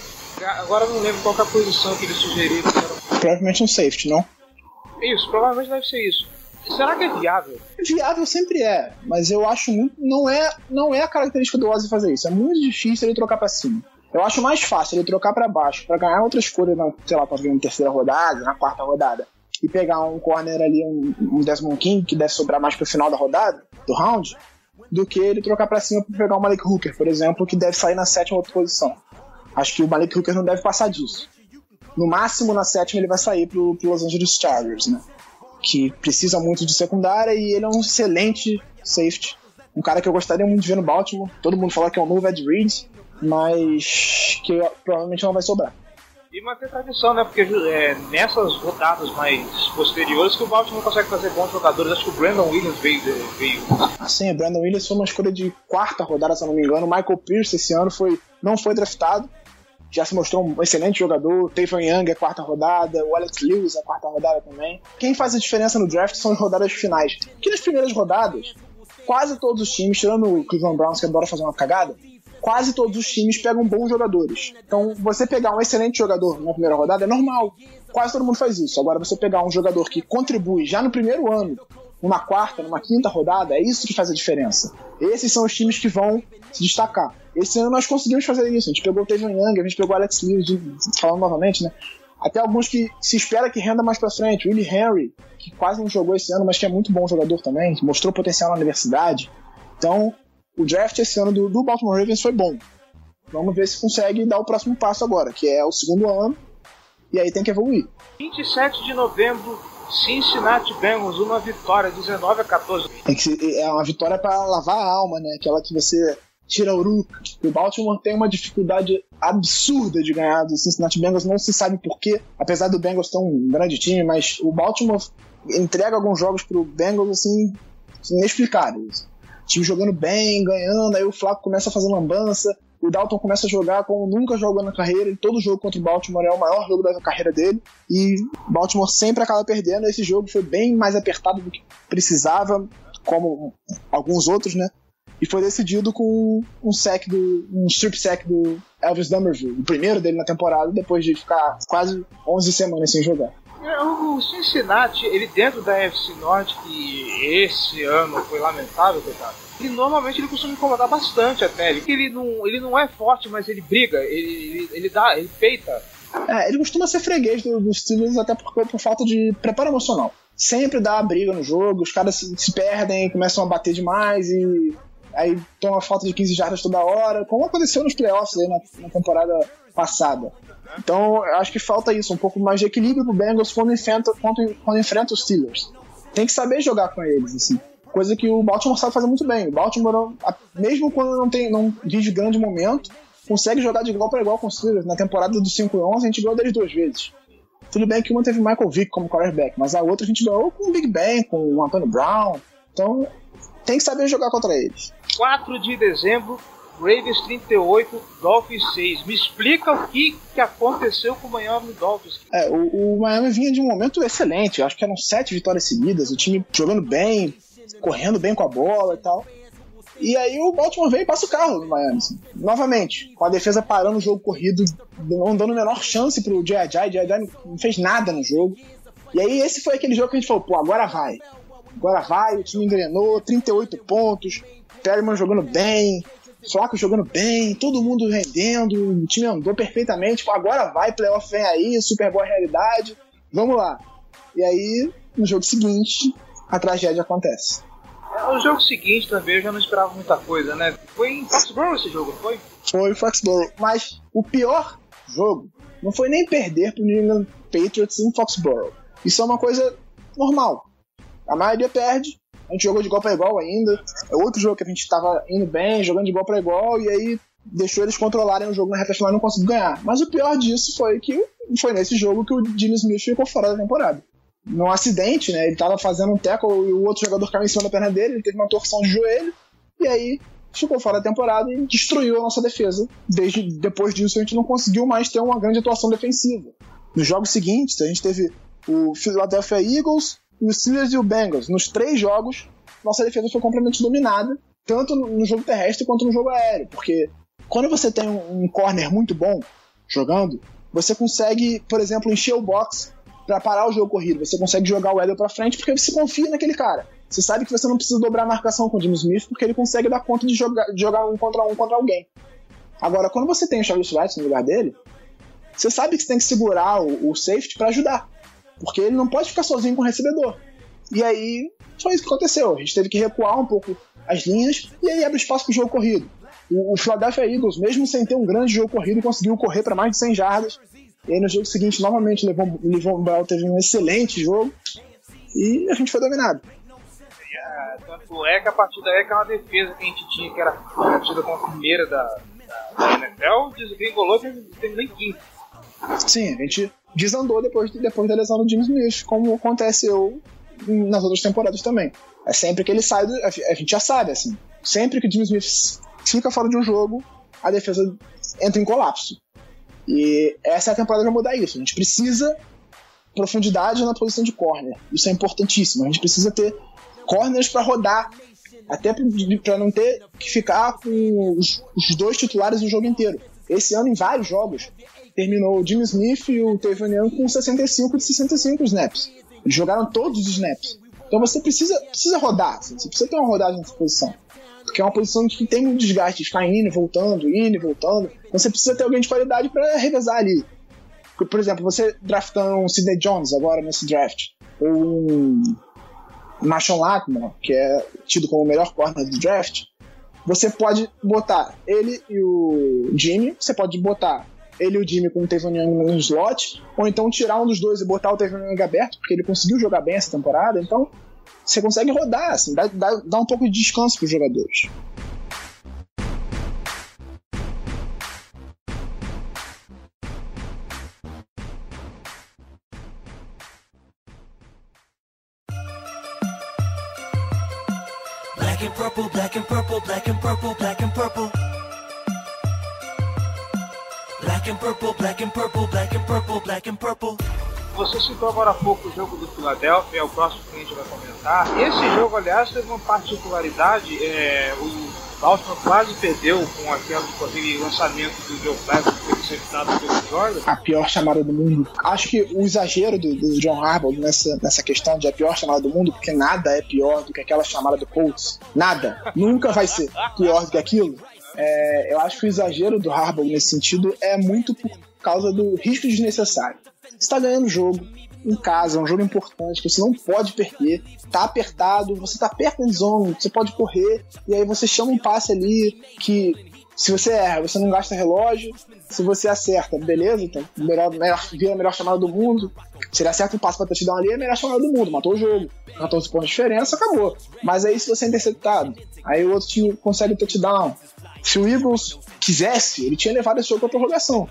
Agora eu não lembro qual é a posição que eles sugeriram. que era-
Provavelmente um safety, não?
Isso, provavelmente deve ser isso. Será que é viável?
Viável sempre é, mas eu acho muito. Não é, não é a característica do Ozzy fazer isso. É muito difícil ele trocar pra cima. Eu acho mais fácil ele trocar pra baixo pra ganhar outra escolha, na, sei lá, talvez na terceira rodada, na quarta rodada, e pegar um corner ali, um, um Desmond King, que deve sobrar mais pro final da rodada, do round, do que ele trocar pra cima pra pegar o Malik Hooker, por exemplo, que deve sair na sétima posição. Acho que o Malik Hooker não deve passar disso. No máximo, na sétima, ele vai sair pro, pro Los Angeles Chargers, né? que precisa muito de secundária e ele é um excelente safety. Um cara que eu gostaria muito de ver no Baltimore. Todo mundo fala que é o novo Ed Reed, mas que provavelmente não vai sobrar.
E manter tradição, né? Porque é, nessas rodadas mais posteriores que o Baltimore consegue fazer bons jogadores. Acho que o Brandon Williams veio. veio.
Assim, o Brandon Williams foi uma escolha de quarta rodada, se eu não me engano. Michael Pierce esse ano foi, não foi draftado. Já se mostrou um excelente jogador. O Tavon Young é quarta rodada. O Alex Lewis é quarta rodada também. Quem faz a diferença no draft são as rodadas finais. Que nas primeiras rodadas, quase todos os times, tirando o Cleveland Browns, que adora fazer uma cagada, quase todos os times pegam bons jogadores. Então, você pegar um excelente jogador na primeira rodada é normal. Quase todo mundo faz isso. Agora, você pegar um jogador que contribui já no primeiro ano, numa quarta, numa quinta rodada, é isso que faz a diferença. Esses são os times que vão se destacar. Esse ano nós conseguimos fazer isso. A gente pegou o Tevin Young, a gente pegou o Alex Lewis, falando novamente, né? Até alguns que se espera que renda mais pra frente. Willie Henry, que quase não jogou esse ano, mas que é muito bom jogador também, mostrou potencial na universidade. Então, o draft esse ano do, do Baltimore Ravens foi bom. Vamos ver se consegue dar o próximo passo agora, que é o segundo ano, e aí tem que evoluir.
27 de novembro, Cincinnati Bengals, uma vitória, 19 a 14.
Tem que ser- é uma vitória para lavar a alma, né? Aquela que você tira o uruca. O Baltimore tem uma dificuldade absurda de ganhar do Cincinnati Bengals, não se sabe por quê, apesar do Bengals ter um grande time, mas o Baltimore entrega alguns jogos pro Bengals assim inexplicáveis. Time jogando bem, ganhando, aí o Flaco começa a fazer lambança, o Dalton começa a jogar como nunca jogou na carreira, e todo jogo contra o Baltimore é o maior jogo da carreira dele, e Baltimore sempre acaba perdendo. Esse jogo foi bem mais apertado do que precisava, como alguns outros, né? E foi decidido com um sack do um strip sack do Elvis Dummerville, o primeiro dele na temporada, depois de ficar quase 11 semanas sem jogar.
É, O Cincinnati, ele dentro da FC Norte, que esse ano foi lamentável, coitado, ele normalmente ele costuma incomodar bastante até. Ele, ele, não, ele não é forte, mas ele briga, ele, ele, ele dá, ele peita.
É, ele costuma ser freguês do- dos Steelers até por, por falta de preparo emocional. Sempre dá briga no jogo, os caras se, se perdem, começam a bater demais e aí toma falta de 15 jardas toda hora, como aconteceu nos playoffs aí na, na temporada passada. Então, acho que falta isso, um pouco mais de equilíbrio pro Bengals quando enfrenta, quando, quando enfrenta os Steelers. Tem que saber jogar com eles, assim. Coisa que o Baltimore sabe fazer muito bem. O Baltimore, mesmo quando não, tem, não vive grande momento, consegue jogar de igual para igual com os Steelers. Na temporada do 5 e 11, a gente ganhou deles duas vezes. Tudo bem que uma teve Michael Vick como quarterback, mas a outra a gente ganhou com o Big Ben, com o Antonio Brown. Então, tem que saber jogar contra eles.
4 de dezembro, Ravens 38, Dolphins 6. Me explica o que, que aconteceu com o Miami Dolphins.
É, o, o Miami vinha de um momento excelente. Acho que eram sete vitórias seguidas. O time jogando bem, correndo bem com a bola e tal. E aí o Baltimore vem e passa o carro no Miami. Assim. Novamente, com a defesa parando o jogo corrido, não dando a menor chance pro J.J. J.J. não fez nada no jogo. E aí esse foi aquele jogo que a gente falou, pô, agora vai. Agora vai, o time engrenou, 38 pontos, Perryman jogando bem, Flaco jogando bem, todo mundo rendendo, o time andou perfeitamente, pô, agora vai, playoff vem aí, Super Bowl é realidade, vamos lá. E aí, no jogo seguinte, a tragédia acontece.
O jogo seguinte também eu já não esperava muita coisa, né? Foi em Foxborough esse jogo, foi?
Foi em Foxborough, mas o pior jogo não foi nem perder pro New England Patriots em Foxborough. Isso é uma coisa normal. A maioria perde, a gente jogou de igual para igual ainda. É outro jogo que a gente estava indo bem, jogando de igual para igual, e aí deixou eles controlarem o jogo na reta final e não conseguiu ganhar. Mas o pior disso foi que foi nesse jogo que o Jimmy Smith ficou fora da temporada. Num acidente, né? Ele estava fazendo um tackle e o outro jogador caiu em cima da perna dele, ele teve uma torção de joelho, e aí ficou fora da temporada e destruiu a nossa defesa. Desde depois disso a gente não conseguiu mais ter uma grande atuação defensiva. Nos jogos seguintes, a gente teve o Philadelphia Eagles, o Steelers e o Bengals. Nos três jogos, nossa defesa foi completamente dominada, tanto no jogo terrestre quanto no jogo aéreo, porque quando você tem um corner muito bom jogando, você consegue, por exemplo, encher o box para parar o jogo corrido. Você consegue jogar o Edel para frente porque você confia naquele cara. Você sabe que você não precisa dobrar a marcação com o Jimmy Smith porque ele consegue dar conta de jogar, de jogar um contra um contra alguém. Agora, quando você tem o Charles Wright no lugar dele, você sabe que você tem que segurar o, o safety para ajudar. Porque ele não pode ficar sozinho com o recebedor. E aí foi isso que aconteceu. A gente teve que recuar um pouco as linhas e aí abre espaço para o jogo corrido. O, o Philadelphia Eagles, mesmo sem ter um grande jogo corrido, conseguiu correr para mais de 100 jardas. E aí no jogo seguinte, novamente, o Levon Bell teve um excelente jogo e a gente foi dominado.
É, tanto é que a partir daí aquela defesa que a gente tinha, que era partida com a primeira da, da, da NFL, desgringolou e teve nem quinto.
Sim, a gente desandou depois, depois da lesão do James Smith, como aconteceu nas outras temporadas também. É sempre que ele sai, do, a gente já sabe, assim, sempre que o James Smith fica fora de um jogo, a defesa entra em colapso. E essa é a temporada vai mudar isso. A gente precisa profundidade na posição de corner. Isso é importantíssimo. A gente precisa ter corners para rodar, até para não ter que ficar com os, os dois titulares o jogo inteiro. Esse ano, em vários jogos, terminou o Jimmy Smith e o Tevin Young com 65 de 65 snaps. Eles jogaram todos os snaps. Então você precisa, precisa rodar, assim, você precisa ter uma rodagem nessa posição. Porque é uma posição que tem um desgaste, de ficar indo voltando, indo e voltando. Então você precisa ter alguém de qualidade para revezar ali. Por exemplo, você draftando um Sidney Jones agora nesse draft, ou um Marshawn Latimore, que é tido como o melhor corner do draft, você pode botar ele e o Jimmy, você pode botar ele e o Jimmy com o Tevon Young no slot, ou então tirar um dos dois e botar o Tevon Young aberto, porque ele conseguiu jogar bem essa temporada, então você consegue rodar, assim, dá, dá, dá um pouco de descanso para os jogadores.
Black and purple, black and purple, black and purple, black and purple. Black and purple, black and purple, black and purple, black and purple.
Você citou agora há pouco o jogo do Philadelphia, é o próximo que a gente vai comentar. Esse jogo, aliás, teve uma particularidade. É, o Baltimore quase perdeu com, aquele, com aquele lançamento do Joe Flacco que foi interceptado pelo Jordan.
A pior chamada do mundo. Acho que o exagero do, do John Harbaugh nessa, nessa questão de a pior chamada do mundo, porque nada é pior do que aquela chamada do Colts. Nada. Nunca vai ser pior do que aquilo é, eu acho que o exagero do Harbaugh nesse sentido é muito por causa do risco desnecessário. Você está ganhando o jogo em casa, é um jogo importante que você não pode perder. Tá apertado, você tá perto da zone, você pode correr e aí você chama um passe ali que se você erra, você não gasta relógio. Se você acerta, beleza, então melhor, melhor, vira a melhor chamada do mundo. Se ele acerta um passe pra touchdown ali, é a melhor chamada do mundo. Matou o jogo. 14 pontos de diferença, acabou. Mas aí se você é interceptado, aí o outro time consegue touchdown. Se o Eagles quisesse, ele tinha levado esse jogo para prorrogação.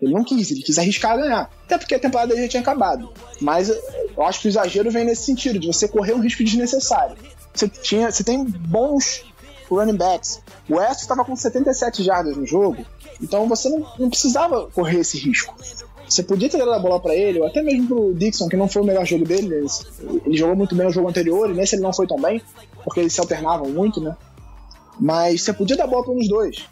Ele não quis, ele quis arriscar ganhar. Até porque a temporada já tinha acabado. Mas eu acho que o exagero vem nesse sentido, de você correr um risco desnecessário. Você, tinha, você tem bons running backs. O West estava com 77 jardas no jogo, então você não, não precisava correr esse risco. Você podia ter dado a bola para ele, ou até mesmo pro Dixon, que não foi o melhor jogo dele. Ele, ele jogou muito bem no jogo anterior, e nesse ele não foi tão bem, porque eles se alternavam muito, né? Mas você podia dar bola para dos dois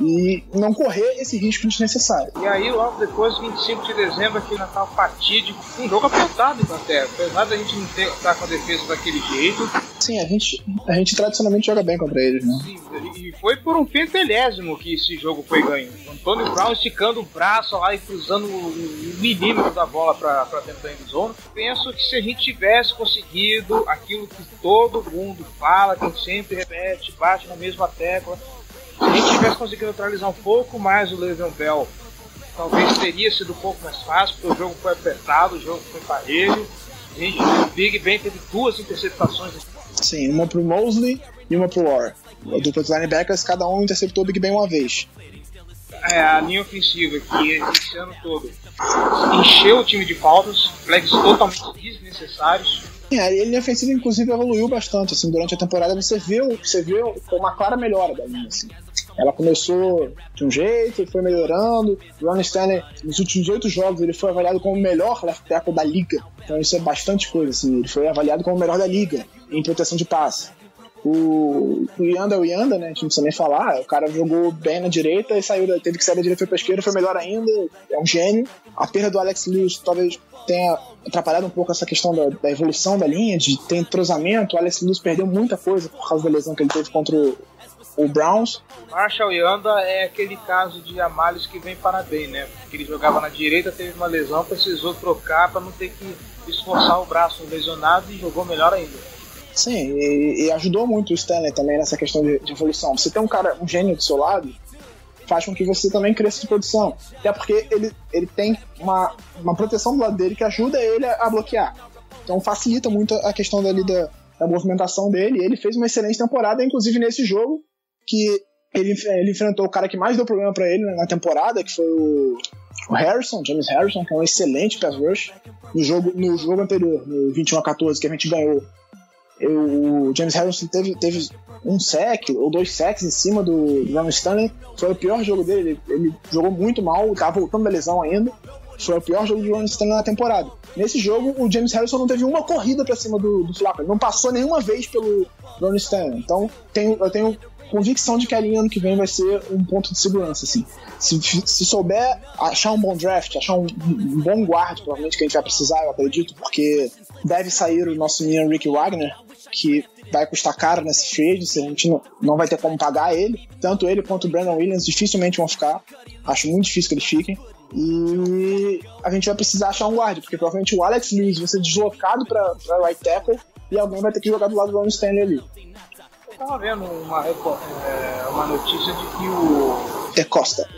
e não correr esse risco desnecessário.
E aí, logo depois, 25 de dezembro, aquele Natal fatídico, um jogo apertado em Inglaterra. Apesar da gente não estar com a defesa daquele jeito.
Sim, a gente, a gente tradicionalmente joga bem contra eles, né?
Sim, e foi por um pentelésimo que esse jogo foi ganho. Antônio Brown esticando o braço lá e cruzando um milímetro da bola para dentro da endzone. Penso que se a gente tivesse conseguido aquilo que todo mundo fala, que sempre repete, bate na mesma tecla, se a gente tivesse conseguido neutralizar um pouco mais o Le'Veon Bell, talvez teria sido um pouco mais fácil, porque o jogo foi apertado, o jogo foi parelho. A gente, o Big Ben teve duas interceptações.
Sim, uma pro Mosley e uma pro War. A dupla de linebackers, cada um interceptou o Big Ben uma vez.
É, a linha ofensiva que esse ano todo encheu o time de faltas, flags totalmente desnecessários.
É, a ofensiva, inclusive, evoluiu bastante. Assim, durante a temporada você viu, você viu uma clara melhora da linha. Assim. Ela começou de um jeito foi melhorando. O Ron Stanley, nos últimos oito jogos, ele foi avaliado como o melhor left tackle da liga. Então isso é bastante coisa. Assim. Ele foi avaliado como o melhor da liga em proteção de passe. O, Yanda é o Yanda, né? A gente não precisa nem falar. O cara jogou bem na direita e saiu, teve que sair da direita para esquerda, foi melhor ainda. É um gênio. A perda do Alex Lewis talvez tenha atrapalhado um pouco essa questão da, da evolução da linha, de ter entrosamento. O Alex Lewis perdeu muita coisa por causa da lesão que ele teve contra o, o Browns.
Marshall Yanda é aquele caso de Amales que vem para bem, né? Porque ele jogava na direita, teve uma lesão, precisou trocar para não ter que esforçar o braço lesionado e jogou melhor ainda.
Sim, e, e, ajudou muito o Stanley também nessa questão de, de, evolução. Você tem um cara, um gênio do seu lado, faz com que você também cresça de produção. Até porque ele, ele tem uma, uma proteção do lado dele que ajuda ele a, a bloquear. Então facilita muito a questão dali da, da movimentação dele. Ele fez uma excelente temporada, inclusive nesse jogo, que ele, ele enfrentou o cara que mais deu problema para ele na temporada, que foi o, o, Harrison, James Harrison, que é um excelente pass rush. No jogo, no jogo anterior, no 21 a 14, que a gente ganhou, eu, o James Harrison teve, teve um sec ou dois sacks em cima do Ron Stanley. Foi o pior jogo dele. Ele, ele jogou muito mal, tá voltando da lesão ainda. Foi o pior jogo de Ron Stanley na temporada. Nesse jogo, o James Harrison não teve uma corrida para cima do, do Flacco. Não passou nenhuma vez pelo Ron Stanley. Então, tenho, eu tenho convicção de que a linha ano que vem vai ser um ponto de segurança, assim. Se, se souber achar um bom draft, achar um, um, bom guard, provavelmente que a gente vai precisar, eu acredito, porque deve sair o nosso menino Rick Wagner, que vai custar caro nesse trade, a gente não, não vai ter como pagar ele. Tanto ele quanto o Brandon Williams dificilmente vão ficar. Acho muito difícil que eles fiquem. E a gente vai precisar achar um guard, porque provavelmente o Alex Lewis vai ser deslocado para right tackle e alguém vai ter que jogar do lado do Ron Stanley ali.
Eu tava vendo uma, é, uma notícia de que o.
De Costa.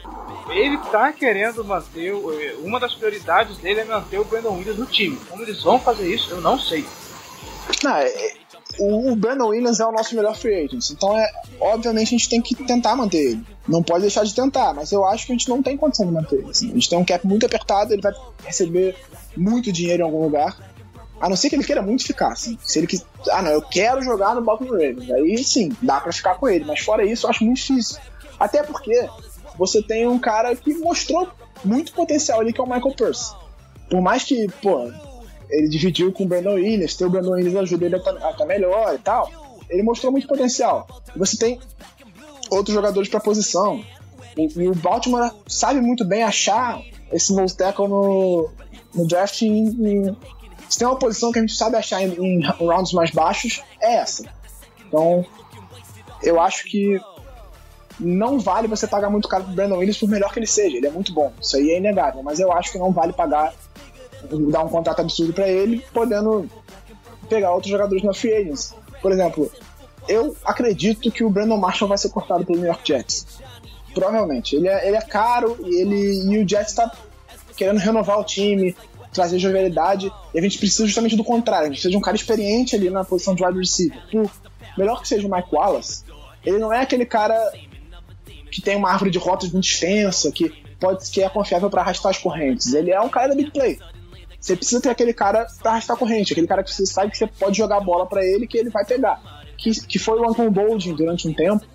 Ele tá querendo manter. Uma das prioridades dele é manter o Brandon Williams no time. Como eles vão fazer isso, eu não sei.
Não, é, o, o Brandon Williams é o nosso melhor free agent. Então, é, obviamente, a gente tem que tentar manter ele. Não pode deixar de tentar, mas eu acho que a gente não tem condição de manter ele. Assim. A gente tem um cap muito apertado, ele vai receber muito dinheiro em algum lugar. A não ser que ele queira muito ficar, assim. Se ele quiser. Ah, não, eu quero jogar no Baltimore Ravens. Aí sim, dá para ficar com ele. Mas fora isso, eu acho muito difícil. Até porque você tem um cara que mostrou muito potencial ali, que é o Michael Pierce. Por mais que, pô, ele dividiu com o Brandon Williams, ter o Brandon Williams ajuda ele a estar tá, tá melhor e tal. Ele mostrou muito potencial. Você tem outros jogadores para posição. E, e, o Baltimore sabe muito bem achar esse nose tackle no, no draft. Se tem uma posição que a gente sabe achar em, em rounds mais baixos, é essa. Então, eu acho que não vale você pagar muito caro pro Brandon Williams por melhor que ele seja. Ele é muito bom. Isso aí é inegável. Mas eu acho que não vale pagar dar um contrato absurdo para ele, podendo pegar outros jogadores na free agents. Por exemplo, eu acredito que o Brandon Marshall vai ser cortado pelo New York Jets. Provavelmente. Ele é, ele é caro e, ele, e o Jets está querendo renovar o time, trazer jovialidade, e a gente precisa justamente do contrário. A gente precisa de um cara experiente ali na posição de wide receiver. Por melhor que seja o Mike Wallace, ele não é aquele cara que tem uma árvore de rotas muito extensa, que pode que é confiável para arrastar as correntes. Ele é um cara da big play. Você precisa ter aquele cara pra arrastar corrente, aquele cara que você sabe que você pode jogar a bola para ele que ele vai pegar. que, que foi o Anton Boldin durante um tempo,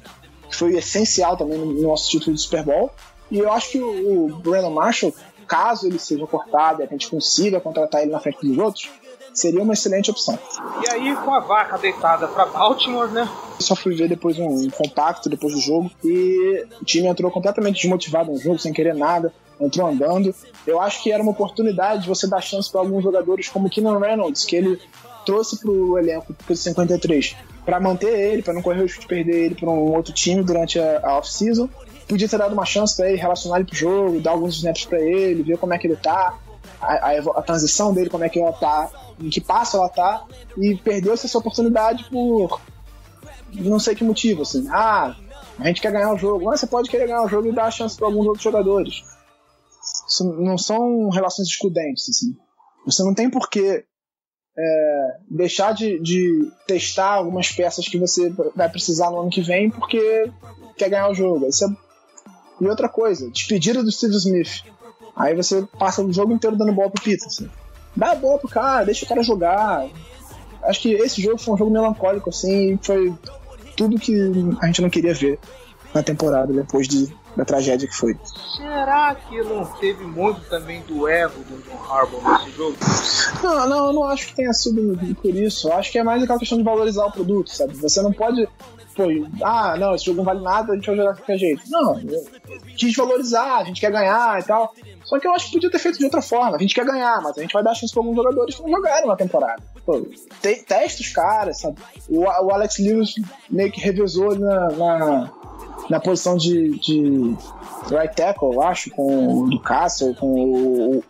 que foi essencial também no nosso título de Super Bowl. E eu acho que o, o Brandon Marshall, caso ele seja cortado e a gente consiga contratar ele na frente dos outros, seria uma excelente opção.
E aí, com a vaca deitada para Baltimore, né?
Só fui ver depois um, um compacto depois do jogo e o time entrou completamente desmotivado no jogo, sem querer nada, entrou andando. Eu acho que era uma oportunidade de você dar chance para alguns jogadores como Keenan Reynolds, que ele trouxe para o elenco pro 53 para manter ele, para não correr o risco de perder ele para um outro time durante a, a off-season. Podia ter dado uma chance para ele relacionar ele pro jogo, dar alguns snaps para ele, ver como é que ele tá, a, a, a, transição dele, como é que ela tá, em que passo ela tá, e perdeu-se essa oportunidade por não sei que motivo, assim. Ah, a gente quer ganhar o jogo. Mas você pode querer ganhar o jogo e dar a chance para alguns outros jogadores. Isso não são relações excludentes, assim. Você não tem por que é, deixar de, de, testar algumas peças que você vai precisar no ano que vem porque quer ganhar o jogo. Isso é... E outra coisa, despedida do Steve Smith. Aí você passa o jogo inteiro dando bola pro Peterson. Dá a bola pro cara, deixa o cara jogar. Acho que esse jogo foi um jogo melancólico, assim, foi tudo que a gente não queria ver na temporada depois de da tragédia que foi.
Será que não teve muito também do ego do John Harbaugh nesse jogo?
Não, não, eu não acho que tenha sido por isso. Eu acho que é mais aquela questão de valorizar o produto, sabe? Você não pode. Pô, ah, não, esse jogo não vale nada, a gente vai jogar de qualquer jeito. Não, quis valorizar, a gente quer ganhar e tal. Só que eu acho que podia ter feito de outra forma. A gente quer ganhar, mas a gente vai dar chance para alguns jogadores que não jogaram na temporada. Pô, te, testa os caras, sabe? O, o Alex Lewis meio que revezou na, na na posição de, de right tackle, eu acho, com o Ducassel, com o, o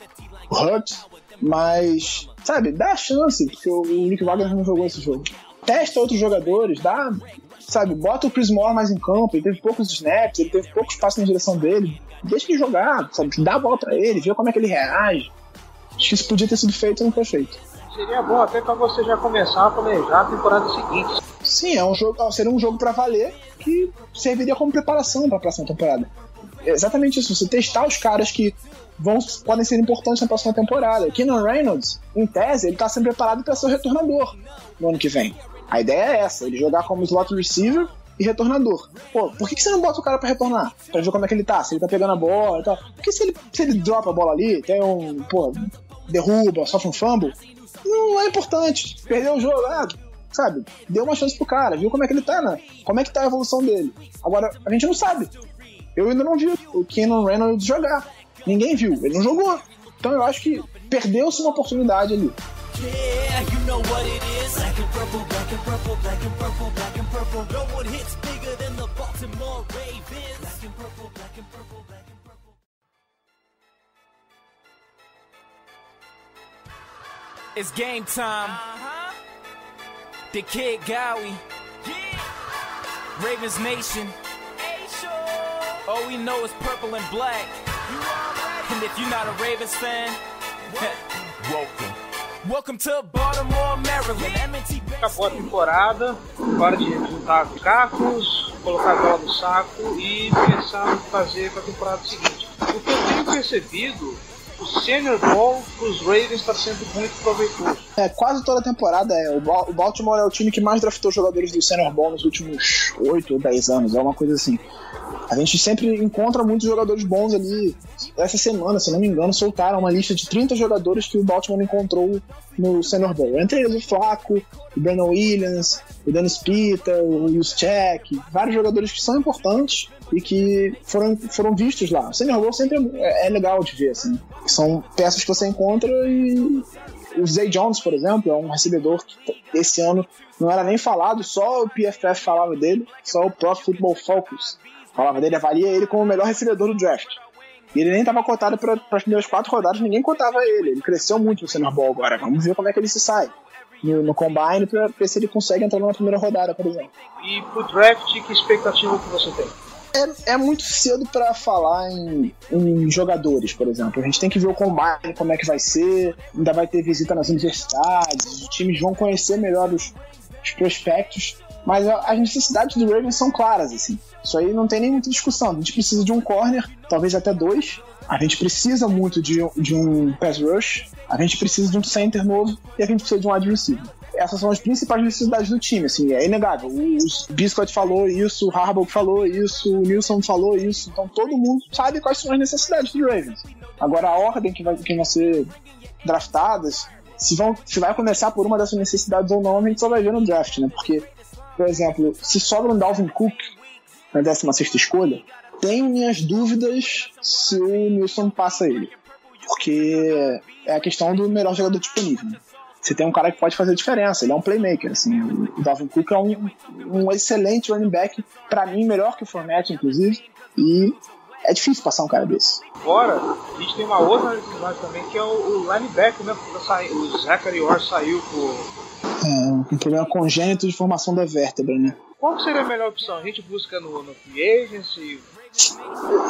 mas, sabe, dá chance, porque o Nick Wagner não jogou esse jogo. Testa outros jogadores, dá, sabe, bota o Chris Moore mais em campo, ele teve poucos snaps, ele teve pouco espaço na direção dele, deixa ele jogar, sabe, dá a bola pra ele, vê como é que ele reage. Acho que isso podia ter sido feito e não foi feito.
Seria bom até para você já começar a planejar a temporada seguinte.
Sim, é um jogo, seria um jogo para valer que serviria como preparação para a próxima temporada. É exatamente isso, você testar os caras que vão, podem ser importantes na próxima temporada. Keenan Reynolds, em tese, ele está sendo preparado para ser o retornador no ano que vem. A ideia é essa, ele jogar como slot receiver e retornador. Pô, por que, que você não bota o cara para retornar? Pra ver como é que ele tá, se ele tá pegando a bola e tal. Porque se ele, se ele dropa a bola ali, tem um, pô, derruba, sofre um fumble, não é importante. Perdeu o jogo, ah, sabe? Deu uma chance pro cara, viu como é que ele tá, né? Como é que tá a evolução dele. Agora, a gente não sabe. Eu ainda não vi o Kenan Reynolds jogar. Ninguém viu, ele não jogou. Então eu acho que perdeu-se uma oportunidade ali. Yeah, you know what it is. Black and purple, black and purple, black and purple, black and purple. No one hits bigger than the Baltimore Ravens. Black and purple, black and purple, black and purple.
It's game time. Uh-huh. The Kid Gowie. Yeah. Ravens Nation. All we know is purple and black. And if you're not a Ravens fan, <laughs> welcome.
Acabou a temporada, hora de juntar os cacos, colocar a bola no saco e pensar no que fazer para a temporada seguinte. O que eu tenho percebido o Senior Bowl pros Ravens está sendo muito proveitoso.
É, quase toda a temporada é. O Baltimore é o time que mais draftou jogadores do Senior Bowl nos últimos 8 ou 10 anos, é uma coisa assim. A gente sempre encontra muitos jogadores bons ali. Essa semana, se não me engano, soltaram uma lista de 30 jogadores que o Baltimore encontrou no Senior Bowl. Entre eles o Flaco, o Brandon Williams, o Dennis Pita, o Juszczyk, vários jogadores que são importantes e que foram, foram vistos lá. O Senior Bowl sempre é, é legal de ver, assim. São peças que você encontra e o Zay Jones, por exemplo, é um recebedor que esse ano não era nem falado, só o PFF falava dele, só o Pro Football Focus falava dele, avalia ele como o melhor recebedor do draft. E ele nem estava cotado para as primeiras quatro rodadas, ninguém cotava ele. Ele cresceu muito no Senior Bowl agora. Vamos ver como é que ele se sai no, no Combine para ver se ele consegue entrar na primeira rodada, por exemplo.
E pro draft, que expectativa que você tem?
É, é muito cedo para falar em, em, jogadores, por exemplo. A gente tem que ver o combine, como é que vai ser. Ainda vai ter visita nas universidades. Os times vão conhecer melhor os, os prospectos. Mas as necessidades do Ravens são claras, assim. Isso aí não tem nem muita discussão. A gente precisa de um corner, talvez até dois. A gente precisa muito de, de um pass rush. A gente precisa de um center novo. E a gente precisa de um wide receiver. essas são as principais necessidades do time, assim, é inegável. O Biscuit falou isso, o Harbaugh falou isso, o Nilson falou isso, então todo mundo sabe quais são as necessidades do Ravens. Agora a ordem que vai, que vai ser draftadas, se, vão, se vai começar por uma dessas necessidades ou não, a gente só vai ver no draft, né? Porque, por exemplo, se sobra um Dalvin Cook na 16 escolha, tenho minhas dúvidas se o Nilson passa ele. Porque é a questão do melhor jogador disponível. Você tem um cara que pode fazer diferença, ele é um playmaker. Assim. O Dalvin Cook é um, um excelente running back, para mim, melhor que o Fournette, inclusive. E é difícil passar um cara desse.
Fora, a gente tem uma outra necessidade também, que é o, o linebacker, né? Porque o Zachary Orr saiu por.
É, um problema congênito de formação da vértebra, né?
Qual seria a melhor opção? A gente busca no, no free agency?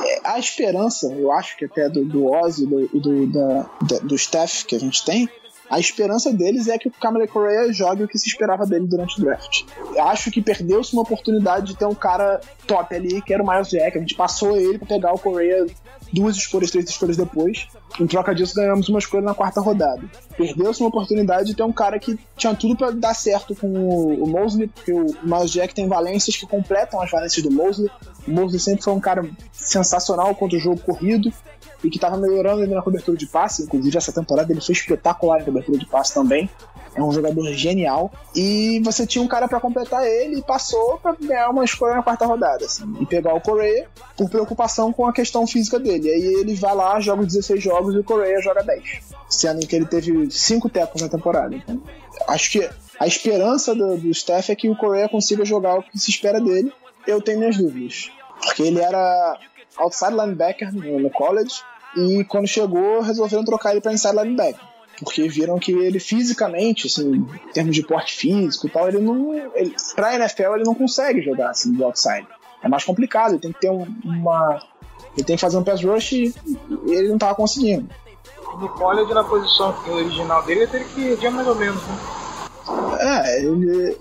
É, a esperança, eu acho que até do, do Ozzy, do, do, da, do staff que a gente tem, a esperança deles é que o Kamala Correa jogue o que se esperava dele durante o draft. Acho que perdeu-se uma oportunidade de ter um cara top ali, que era o Miles Jack. A gente passou ele para pegar o Correa duas escolhas, três escolhas depois. Em troca disso, ganhamos uma escolha na quarta rodada. Perdeu-se uma oportunidade de ter um cara que tinha tudo para dar certo com o Mosley, porque o Miles Jack tem valências que completam as valências do Mosley. O Mosley sempre foi um cara sensacional contra o jogo corrido e que estava melhorando ainda na cobertura de passe. Inclusive, essa temporada ele foi espetacular em cobertura de passe também. É um jogador genial. E você tinha um cara para completar ele e passou para ganhar uma escolha na quarta rodada. Assim, e pegar o Correia por preocupação com a questão física dele. Aí ele vai lá, joga 16 jogos e o Correia joga 10. Sendo que ele teve 5 tecos na temporada. Então, acho que a esperança do, do Steph é que o Correia consiga jogar o que se espera dele. Eu tenho minhas dúvidas. Porque ele era outside linebacker no college e quando chegou resolveram trocar ele para inside linebacker porque viram que ele fisicamente, assim, em termos de porte físico e tal, ele não. Ele, pra NFL ele não consegue jogar assim de outside. É mais complicado, ele tem que ter um, uma. Ele tem que fazer um pass rush e ele não tava conseguindo.
No college, na posição original dele, ele teve que ir mais ou menos, né?
É, ele.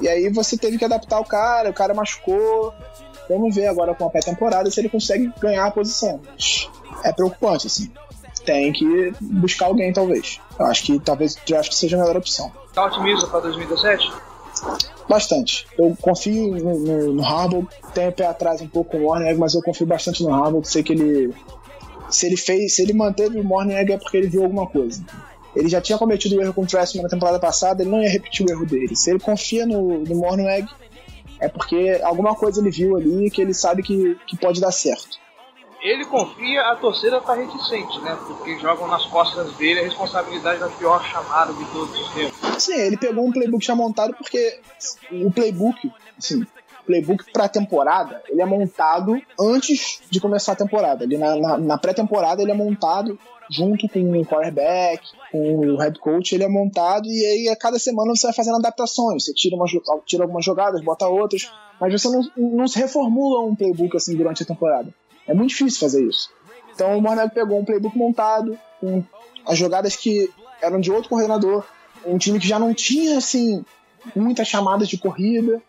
E aí você teve que adaptar o cara, o cara machucou. Vamos ver agora com a pré-temporada se ele consegue ganhar a posição. É preocupante, assim. Tem que buscar alguém, talvez. Eu acho que talvez o draft seja a melhor opção.
Tá otimista para 2017?
Bastante. Eu confio no, no, no Harbaugh, tenho pé atrás um pouco com o Warner, mas eu confio bastante no Harbaugh. Sei que ele. Se ele fez, se ele manteve o Morning é porque ele viu alguma coisa. Ele já tinha cometido o erro com o Tressman na temporada passada, ele não ia repetir o erro dele. Se ele confia no, no Morning Egg, é porque alguma coisa ele viu ali que ele sabe que, que pode dar certo.
Ele confia, a torcida tá reticente, né? Porque jogam nas costas dele a responsabilidade da pior chamada de todos os tempos.
Sim, ele pegou um playbook já montado porque o playbook, assim, playbook para temporada, ele é montado antes de começar a temporada. Ele na, na, na pré-temporada ele é montado junto com o quarterback, com o head coach, ele é montado e aí a cada semana você vai fazendo adaptações. Você tira, uma, tira algumas jogadas, bota outras, mas você não, não se reformula um playbook assim durante a temporada. É muito difícil fazer isso. Então o Mornell pegou um playbook montado, com as jogadas que eram de outro coordenador, um time que já não tinha assim muitas chamadas de corrida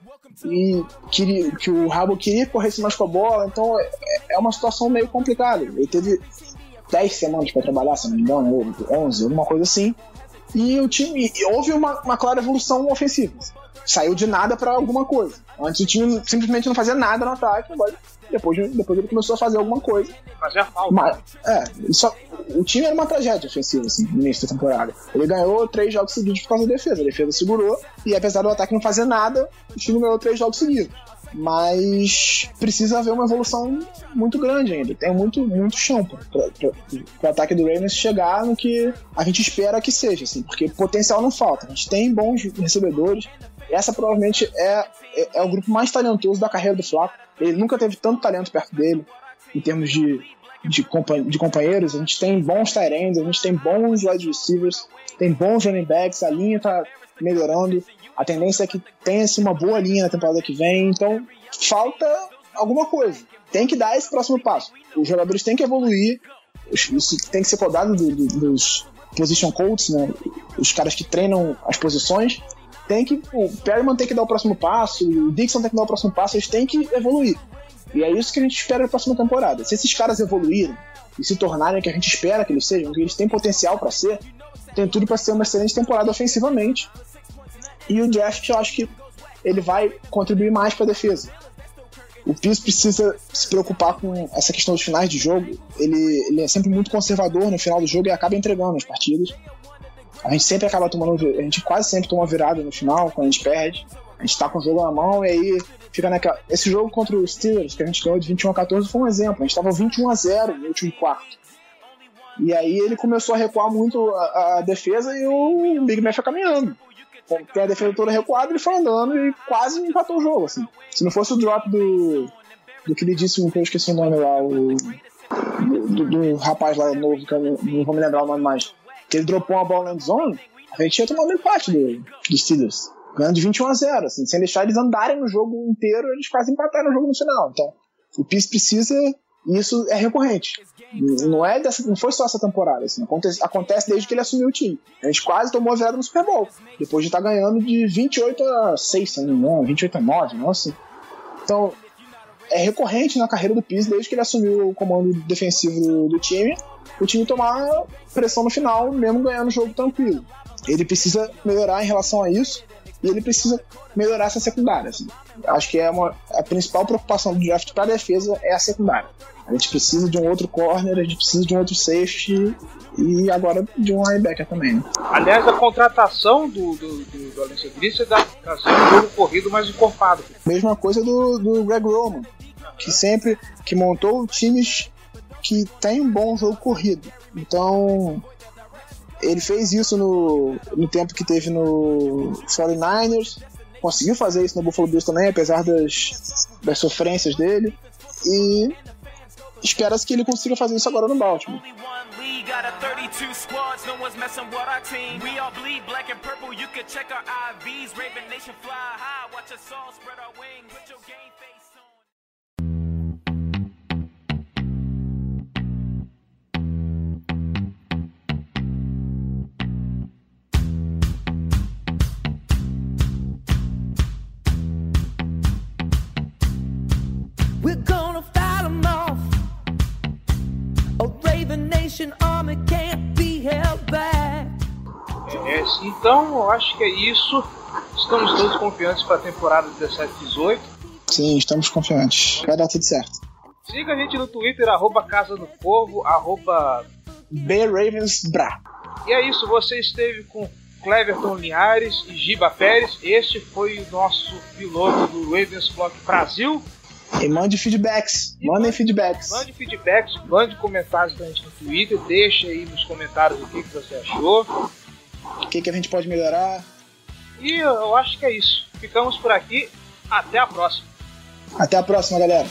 e que o Rabo queria correr mais com a bola, então é, é uma situação meio complicada. Ele teve 10 semanas para trabalhar, se não me engano, 11, alguma coisa assim. E o time houve uma, uma clara evolução ofensiva. Saiu de nada para alguma coisa. Antes o time simplesmente não fazia nada no ataque, agora depois, depois ele começou a fazer alguma coisa.
Fazia falta.
Mas, é, só, o time era uma tragédia ofensiva, assim, no início da temporada. Ele ganhou três jogos seguidos por causa da defesa. A defesa segurou, e apesar do ataque não fazer nada, o time ganhou três jogos seguidos. Mas precisa haver uma evolução muito grande ainda. Tem muito, muito chão para o ataque do Ravens chegar no que a gente espera que seja, assim, porque potencial não falta. A gente tem bons recebedores. Essa provavelmente é, é, é o grupo mais talentoso da carreira do Flaco. Ele nunca teve tanto talento perto dele, em termos de, de, compa de companheiros. A gente tem bons tight ends, a gente tem bons wide receivers, tem bons running backs, a linha tá melhorando. A tendência é que tenha assim, uma boa linha na temporada que vem. Então, falta alguma coisa. Tem que dar esse próximo passo. Os jogadores têm que evoluir. Isso tem que ser cobrado do, do, dos position coaches, né? Os caras que treinam as posições tem que. O Perryman tem que dar o próximo passo, o Dixon tem que dar o próximo passo, eles têm que evoluir. E é isso que a gente espera na próxima temporada. Se esses caras evoluírem e se tornarem o que a gente espera que eles sejam, que eles têm potencial para ser, tem tudo para ser uma excelente temporada ofensivamente. E o draft, eu acho que ele vai contribuir mais para a defesa. O Pires precisa se preocupar com essa questão dos finais de jogo. Ele, ele é sempre muito conservador no final do jogo e acaba entregando as partidas. A gente sempre acaba tomando. A gente quase sempre toma virada no final, quando a gente perde. A gente tá com o jogo na mão e aí fica naquela. Esse jogo contra os Steelers, que a gente ganhou de 21 a 14, foi um exemplo. A gente tava 21 a 0 no último quarto. E aí ele começou a recuar muito a, a defesa e o Big Ben foi caminhando. Tem a defesa toda recuada, ele foi andando e quase empatou o jogo, assim. Se não fosse o drop do. do que ele disse, eu esqueci o nome lá, o. Do, do rapaz lá novo, que eu não, não vou me lembrar o nome mais. Que ele dropou uma bola na zone, a gente ia tomar um empate do, dos Steelers. Ganhando de 21 a 0, assim, sem deixar eles andarem no jogo inteiro, eles quase empataram o jogo no final. Então, o Peace precisa e isso é recorrente. Não, é dessa, não foi só essa temporada. Assim, acontece, acontece desde que ele assumiu o time. A gente quase tomou a virada no Super Bowl. Depois de estar tá ganhando de 28 a 6, se não me engano, 28 a 9, não assim. Então, é recorrente na carreira do Pires desde que ele assumiu o comando defensivo do, do time, o time tomar pressão no final, mesmo ganhando o jogo tranquilo. Ele precisa melhorar em relação a isso e ele precisa melhorar essa secundária. Assim. Acho que é uma, a principal preocupação do draft para a defesa é a secundária. A gente precisa de um outro corner, a gente precisa de um outro safety e agora de um linebacker também. Né?
Aliás, a contratação do, do, do, do Alonso Gris dá trazer um jogo corrido mais encorpado.
Mesma coisa do, do Greg Roman, que sempre que montou times que tem um bom jogo corrido. Então, ele fez isso no, no tempo que teve no 49ers, conseguiu fazer isso no Buffalo Bills também, apesar das, das sofrências dele. E espera-se que ele consiga fazer isso agora no Baltimore. got a 32 squads, no one's messing with our team. We all bleed black and purple, you can check our IVs. Raven Nation fly high, watch us all spread our wings. Put your game face
É, então, eu acho que é isso. Estamos todos confiantes para a temporada 17-18.
Sim, estamos confiantes. Vai dar tudo certo.
Siga a gente no Twitter, arroba Casa do Corvo, arroba...
B-Ravensbra.
E é isso, você esteve com Cleverton Linhares e Giba Pérez. Este foi o nosso piloto do Ravens Block Brasil.
E mande feedbacks. Mandem feedbacks.
Mande feedbacks, mande comentários pra gente no Twitter, deixa aí nos comentários o que, que você achou.
O que, que a gente pode melhorar.
E eu acho que é isso. Ficamos por aqui. Até a próxima.
Até a próxima, galera.